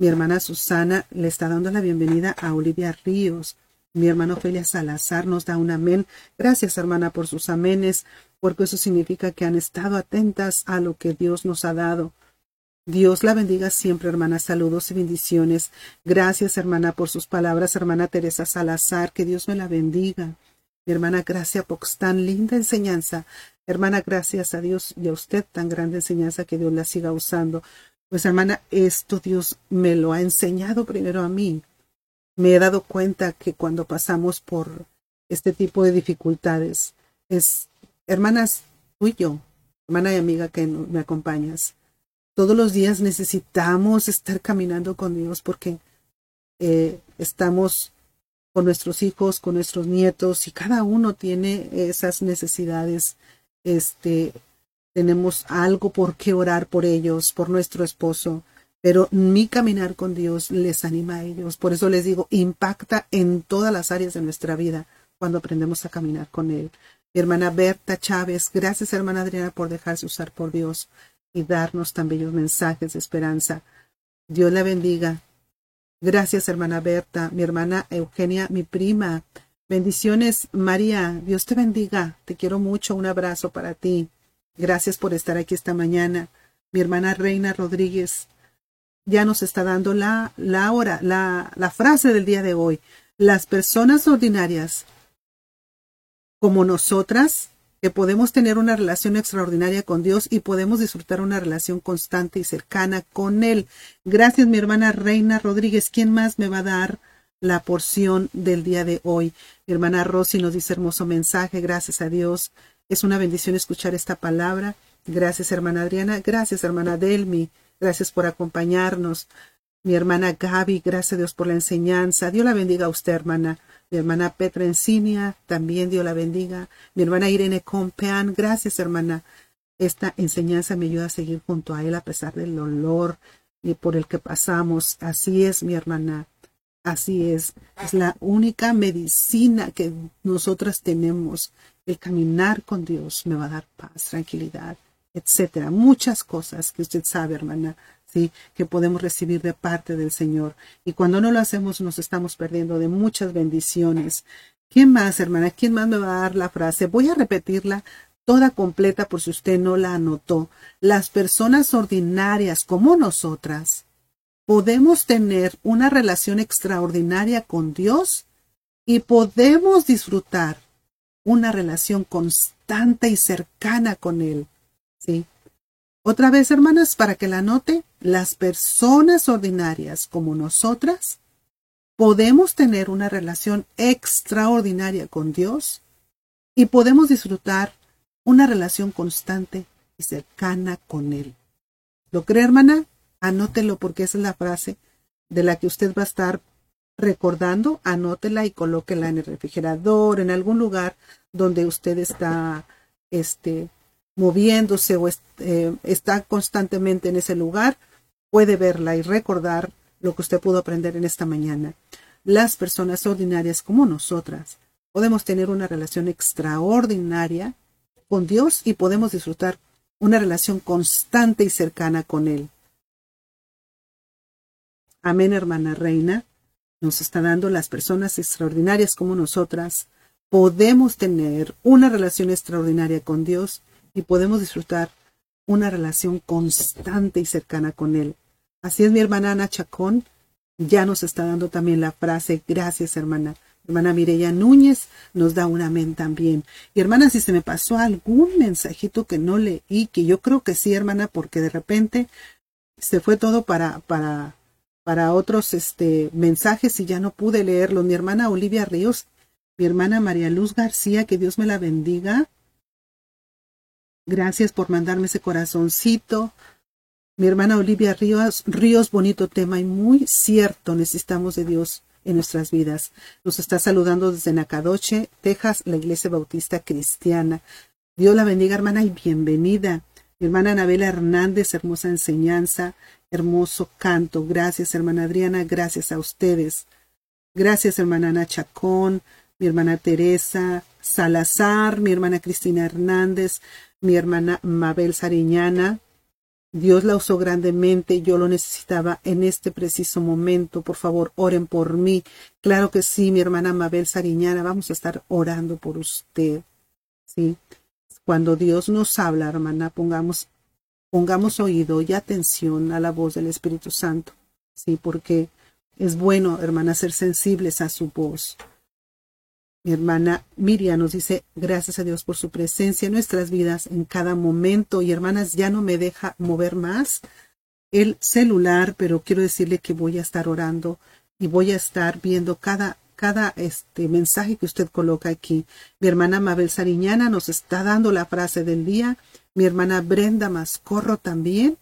Mi hermana Susana le está dando la bienvenida a Olivia Ríos. Mi hermano Ofelia Salazar nos da un amén. Gracias, hermana, por sus amenes, porque eso significa que han estado atentas a lo que Dios nos ha dado. Dios la bendiga siempre, hermana. Saludos y bendiciones. Gracias, hermana, por sus palabras, hermana Teresa Salazar. Que Dios me la bendiga. Mi hermana Gracia Pox, tan linda enseñanza. Hermana, gracias a Dios y a usted, tan grande enseñanza que Dios la siga usando. Pues, hermana, esto Dios me lo ha enseñado primero a mí. Me he dado cuenta que cuando pasamos por este tipo de dificultades, es, hermanas, tú y yo, hermana y amiga que me acompañas, todos los días necesitamos estar caminando con Dios porque eh, estamos con nuestros hijos, con nuestros nietos y cada uno tiene esas necesidades. Este, tenemos algo por qué orar por ellos, por nuestro esposo, pero mi caminar con Dios les anima a ellos. Por eso les digo, impacta en todas las áreas de nuestra vida cuando aprendemos a caminar con Él. Mi hermana Berta Chávez, gracias hermana Adriana por dejarse usar por Dios y darnos tan bellos mensajes de esperanza. Dios la bendiga. Gracias, hermana Berta, mi hermana Eugenia, mi prima. Bendiciones, María. Dios te bendiga. Te quiero mucho. Un abrazo para ti. Gracias por estar aquí esta mañana. Mi hermana Reina Rodríguez ya nos está dando la, la hora, la, la frase del día de hoy. Las personas ordinarias como nosotras que podemos tener una relación extraordinaria con Dios y podemos disfrutar una relación constante y cercana con Él. Gracias, mi hermana Reina Rodríguez. ¿Quién más me va a dar la porción del día de hoy? Mi hermana Rosy nos dice hermoso mensaje. Gracias a Dios. Es una bendición escuchar esta palabra. Gracias, hermana Adriana. Gracias, hermana Delmi. Gracias por acompañarnos. Mi hermana Gaby, gracias a Dios por la enseñanza. Dios la bendiga a usted, hermana mi hermana Petra Encinia, también Dios la bendiga, mi hermana Irene Compean, gracias hermana. Esta enseñanza me ayuda a seguir junto a él a pesar del dolor y por el que pasamos. Así es, mi hermana. Así es. Es la única medicina que nosotras tenemos. El caminar con Dios me va a dar paz, tranquilidad, etcétera. Muchas cosas que usted sabe, hermana, ¿sí? que podemos recibir de parte del Señor. Y cuando no lo hacemos nos estamos perdiendo de muchas bendiciones. ¿Quién más, hermana? ¿Quién más me va a dar la frase? Voy a repetirla toda completa por si usted no la anotó. Las personas ordinarias como nosotras podemos tener una relación extraordinaria con Dios y podemos disfrutar una relación constante y cercana con Él. ¿sí? Otra vez, hermanas, para que la note, las personas ordinarias como nosotras podemos tener una relación extraordinaria con Dios y podemos disfrutar una relación constante y cercana con Él. ¿Lo cree, hermana? Anótelo porque esa es la frase de la que usted va a estar recordando. Anótela y colóquela en el refrigerador, en algún lugar donde usted está este, moviéndose o eh, está constantemente en ese lugar, puede verla y recordar lo que usted pudo aprender en esta mañana. Las personas ordinarias como nosotras podemos tener una relación extraordinaria con Dios y podemos disfrutar una relación constante y cercana con Él. Amén, hermana reina. Nos está dando las personas extraordinarias como nosotras. Podemos tener una relación extraordinaria con Dios y podemos disfrutar una relación constante y cercana con Él. Así es mi hermana Ana Chacón, ya nos está dando también la frase, gracias hermana. Hermana Mireya Núñez nos da un amén también. Y hermana, si se me pasó algún mensajito que no leí, que yo creo que sí, hermana, porque de repente se fue todo para, para, para otros este, mensajes y ya no pude leerlo. Mi hermana Olivia Ríos, mi hermana María Luz García, que Dios me la bendiga. Gracias por mandarme ese corazoncito. Mi hermana Olivia Ríos, Ríos, bonito tema y muy cierto, necesitamos de Dios en nuestras vidas. Nos está saludando desde Nacadoche, Texas, la Iglesia Bautista Cristiana. Dios la bendiga, hermana, y bienvenida. Mi hermana Anabela Hernández, hermosa enseñanza, hermoso canto. Gracias, hermana Adriana, gracias a ustedes. Gracias, hermana Ana Chacón, mi hermana Teresa Salazar, mi hermana Cristina Hernández, mi hermana Mabel Sariñana, Dios la usó grandemente, yo lo necesitaba en este preciso momento. Por favor, oren por mí. Claro que sí, mi hermana Mabel Sariñana, vamos a estar orando por usted. Sí. Cuando Dios nos habla, hermana, pongamos, pongamos oído y atención a la voz del Espíritu Santo. Sí, porque es bueno, hermana, ser sensibles a su voz. Mi hermana Miriam nos dice, gracias a Dios por su presencia en nuestras vidas en cada momento. Y hermanas, ya no me deja mover más el celular, pero quiero decirle que voy a estar orando y voy a estar viendo cada, cada este mensaje que usted coloca aquí. Mi hermana Mabel Sariñana nos está dando la frase del día. Mi hermana Brenda Mascorro también.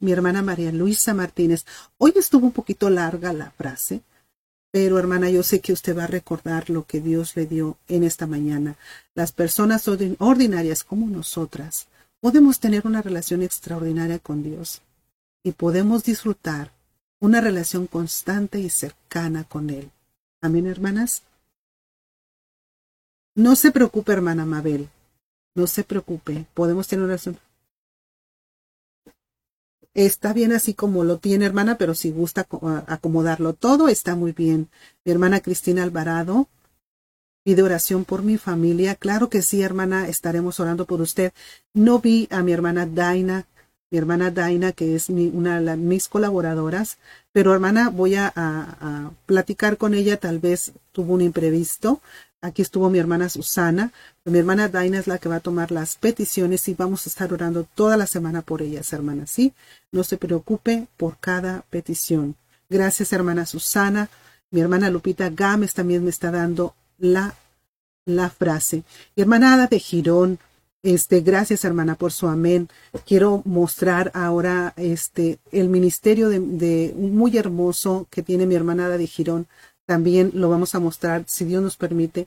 Mi hermana María Luisa Martínez. Hoy estuvo un poquito larga la frase, pero hermana, yo sé que usted va a recordar lo que Dios le dio en esta mañana. Las personas ordinarias como nosotras podemos tener una relación extraordinaria con Dios y podemos disfrutar una relación constante y cercana con Él. Amén, hermanas. No se preocupe, hermana Mabel. No se preocupe. Podemos tener una relación Está bien así como lo tiene, hermana, pero si gusta acomodarlo todo, está muy bien. Mi hermana Cristina Alvarado pide oración por mi familia. Claro que sí, hermana, estaremos orando por usted. No vi a mi hermana Daina, mi hermana Daina, que es mi, una de mis colaboradoras, pero hermana, voy a, a platicar con ella, tal vez tuvo un imprevisto, Aquí estuvo mi hermana Susana. Mi hermana Daina es la que va a tomar las peticiones y vamos a estar orando toda la semana por ellas, hermanas. ¿sí? No se preocupe por cada petición. Gracias, hermana Susana. Mi hermana Lupita Gámez también me está dando la, la frase. Mi hermana Ada de Girón, este, gracias hermana por su amén. Quiero mostrar ahora este el ministerio de, de muy hermoso que tiene mi hermana Ada de Girón también lo vamos a mostrar, si Dios nos permite,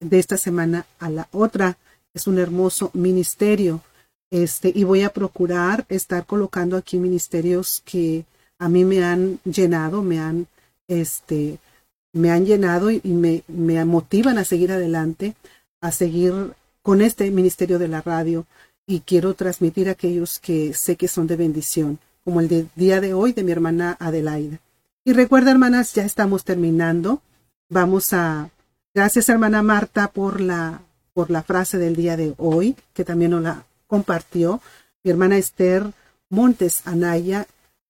de esta semana a la otra. Es un hermoso ministerio. Este, y voy a procurar estar colocando aquí ministerios que a mí me han llenado, me han, este, me han llenado y, me, me motivan a seguir adelante, a seguir con este ministerio de la radio y quiero transmitir a aquellos que sé que son de bendición, como el de día de hoy de mi hermana Adelaida. Y recuerda, hermanas, ya estamos terminando. Vamos a gracias hermana Marta por la por la frase del día de hoy, que también nos la compartió. Mi hermana Esther Montes Anaya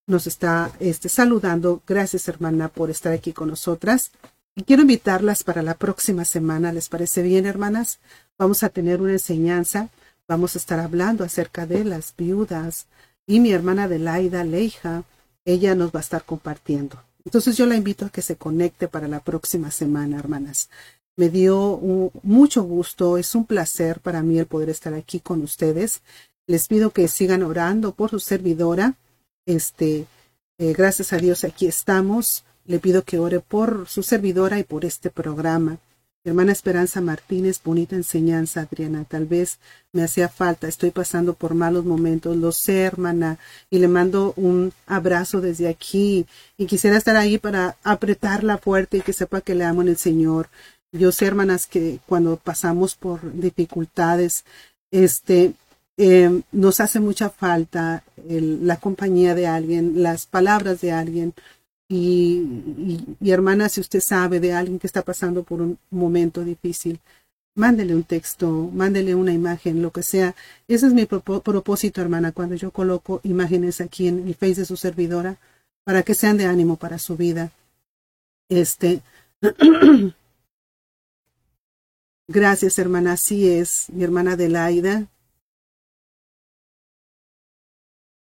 nos está este, saludando. Gracias, hermana, por estar aquí con nosotras. Y quiero invitarlas para la próxima semana. ¿Les parece bien, hermanas? Vamos a tener una enseñanza. Vamos a estar hablando acerca de las viudas. Y mi hermana Adelaida Leija, ella nos va a estar compartiendo. Entonces yo la invito a que se conecte para la próxima semana, hermanas. Me dio mucho gusto, es un placer para mí el poder estar aquí con ustedes. Les pido que sigan orando por su servidora. Este, eh, gracias a Dios aquí estamos. Le pido que ore por su servidora y por este programa. Hermana Esperanza Martínez, bonita enseñanza, Adriana. Tal vez me hacía falta, estoy pasando por malos momentos, lo sé, hermana, y le mando un abrazo desde aquí. Y quisiera estar ahí para apretarla fuerte y que sepa que le amo en el Señor. Yo sé, hermanas, que cuando pasamos por dificultades, este, eh, nos hace mucha falta la compañía de alguien, las palabras de alguien, y, hermana, si usted sabe de alguien que está pasando por un momento difícil, mándele un texto, mándele una imagen, lo que sea. Ese es mi propósito, hermana, cuando yo coloco imágenes aquí en el face de su servidora, para que sean de ánimo para su vida. Este. [CLEARS THROAT] Gracias, hermana. Así es, mi hermana Adelaida.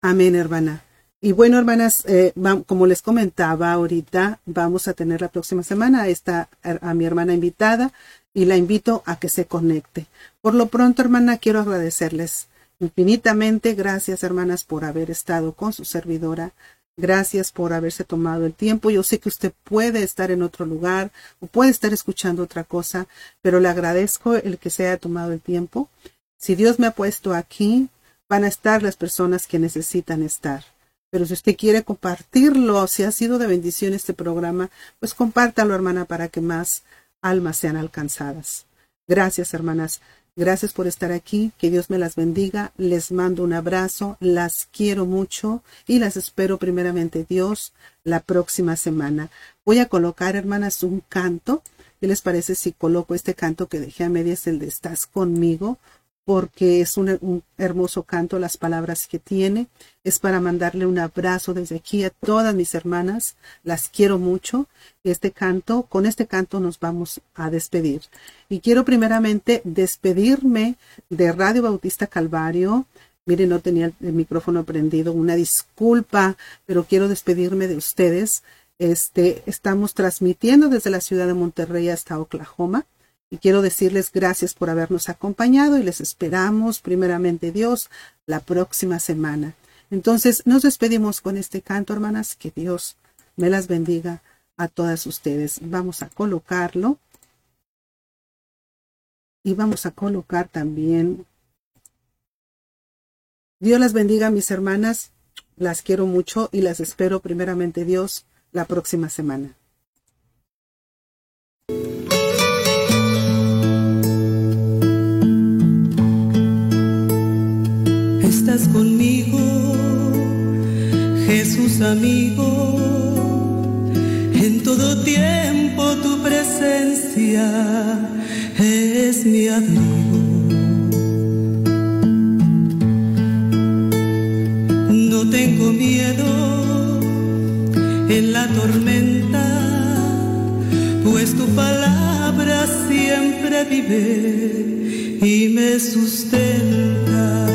Amén, hermana. Y bueno, hermanas, eh, como les comentaba ahorita, vamos a tener la próxima semana a, esta, a mi hermana invitada y la invito a que se conecte. Por lo pronto, hermana, quiero agradecerles infinitamente. Gracias, hermanas, por haber estado con su servidora. Gracias por haberse tomado el tiempo. Yo sé que usted puede estar en otro lugar o puede estar escuchando otra cosa, pero le agradezco el que se haya tomado el tiempo. Si Dios me ha puesto aquí, van a estar las personas que necesitan estar. Pero si usted quiere compartirlo, si ha sido de bendición este programa, pues compártalo, hermana, para que más almas sean alcanzadas. Gracias, hermanas. Gracias por estar aquí, que Dios me las bendiga, les mando un abrazo, las quiero mucho y las espero primeramente Dios la próxima semana. Voy a colocar, hermanas, un canto. ¿Qué les parece si coloco este canto que dejé a medias, el de Estás conmigo? Porque es un, hermoso canto, las palabras que tiene. Es para mandarle un abrazo desde aquí a todas mis hermanas. Las quiero mucho. Este canto, con este canto nos vamos a despedir. Y quiero primeramente despedirme de Radio Bautista Calvario. Miren, no tenía el micrófono prendido. Una disculpa, pero quiero despedirme de ustedes. Este, estamos transmitiendo desde la ciudad de Monterrey hasta Oklahoma. Y quiero decirles gracias por habernos acompañado y les esperamos, primeramente Dios, la próxima semana. Entonces, nos despedimos con este canto, hermanas. Que Dios me las bendiga a todas ustedes. Vamos a colocarlo. Y vamos a colocar también. Dios las bendiga, mis hermanas. Las quiero mucho y las espero, primeramente Dios, la próxima semana. Conmigo, Jesús amigo. En todo tiempo tu presencia es mi abrigo. No tengo miedo en la tormenta, pues tu palabra siempre vive y me sustenta.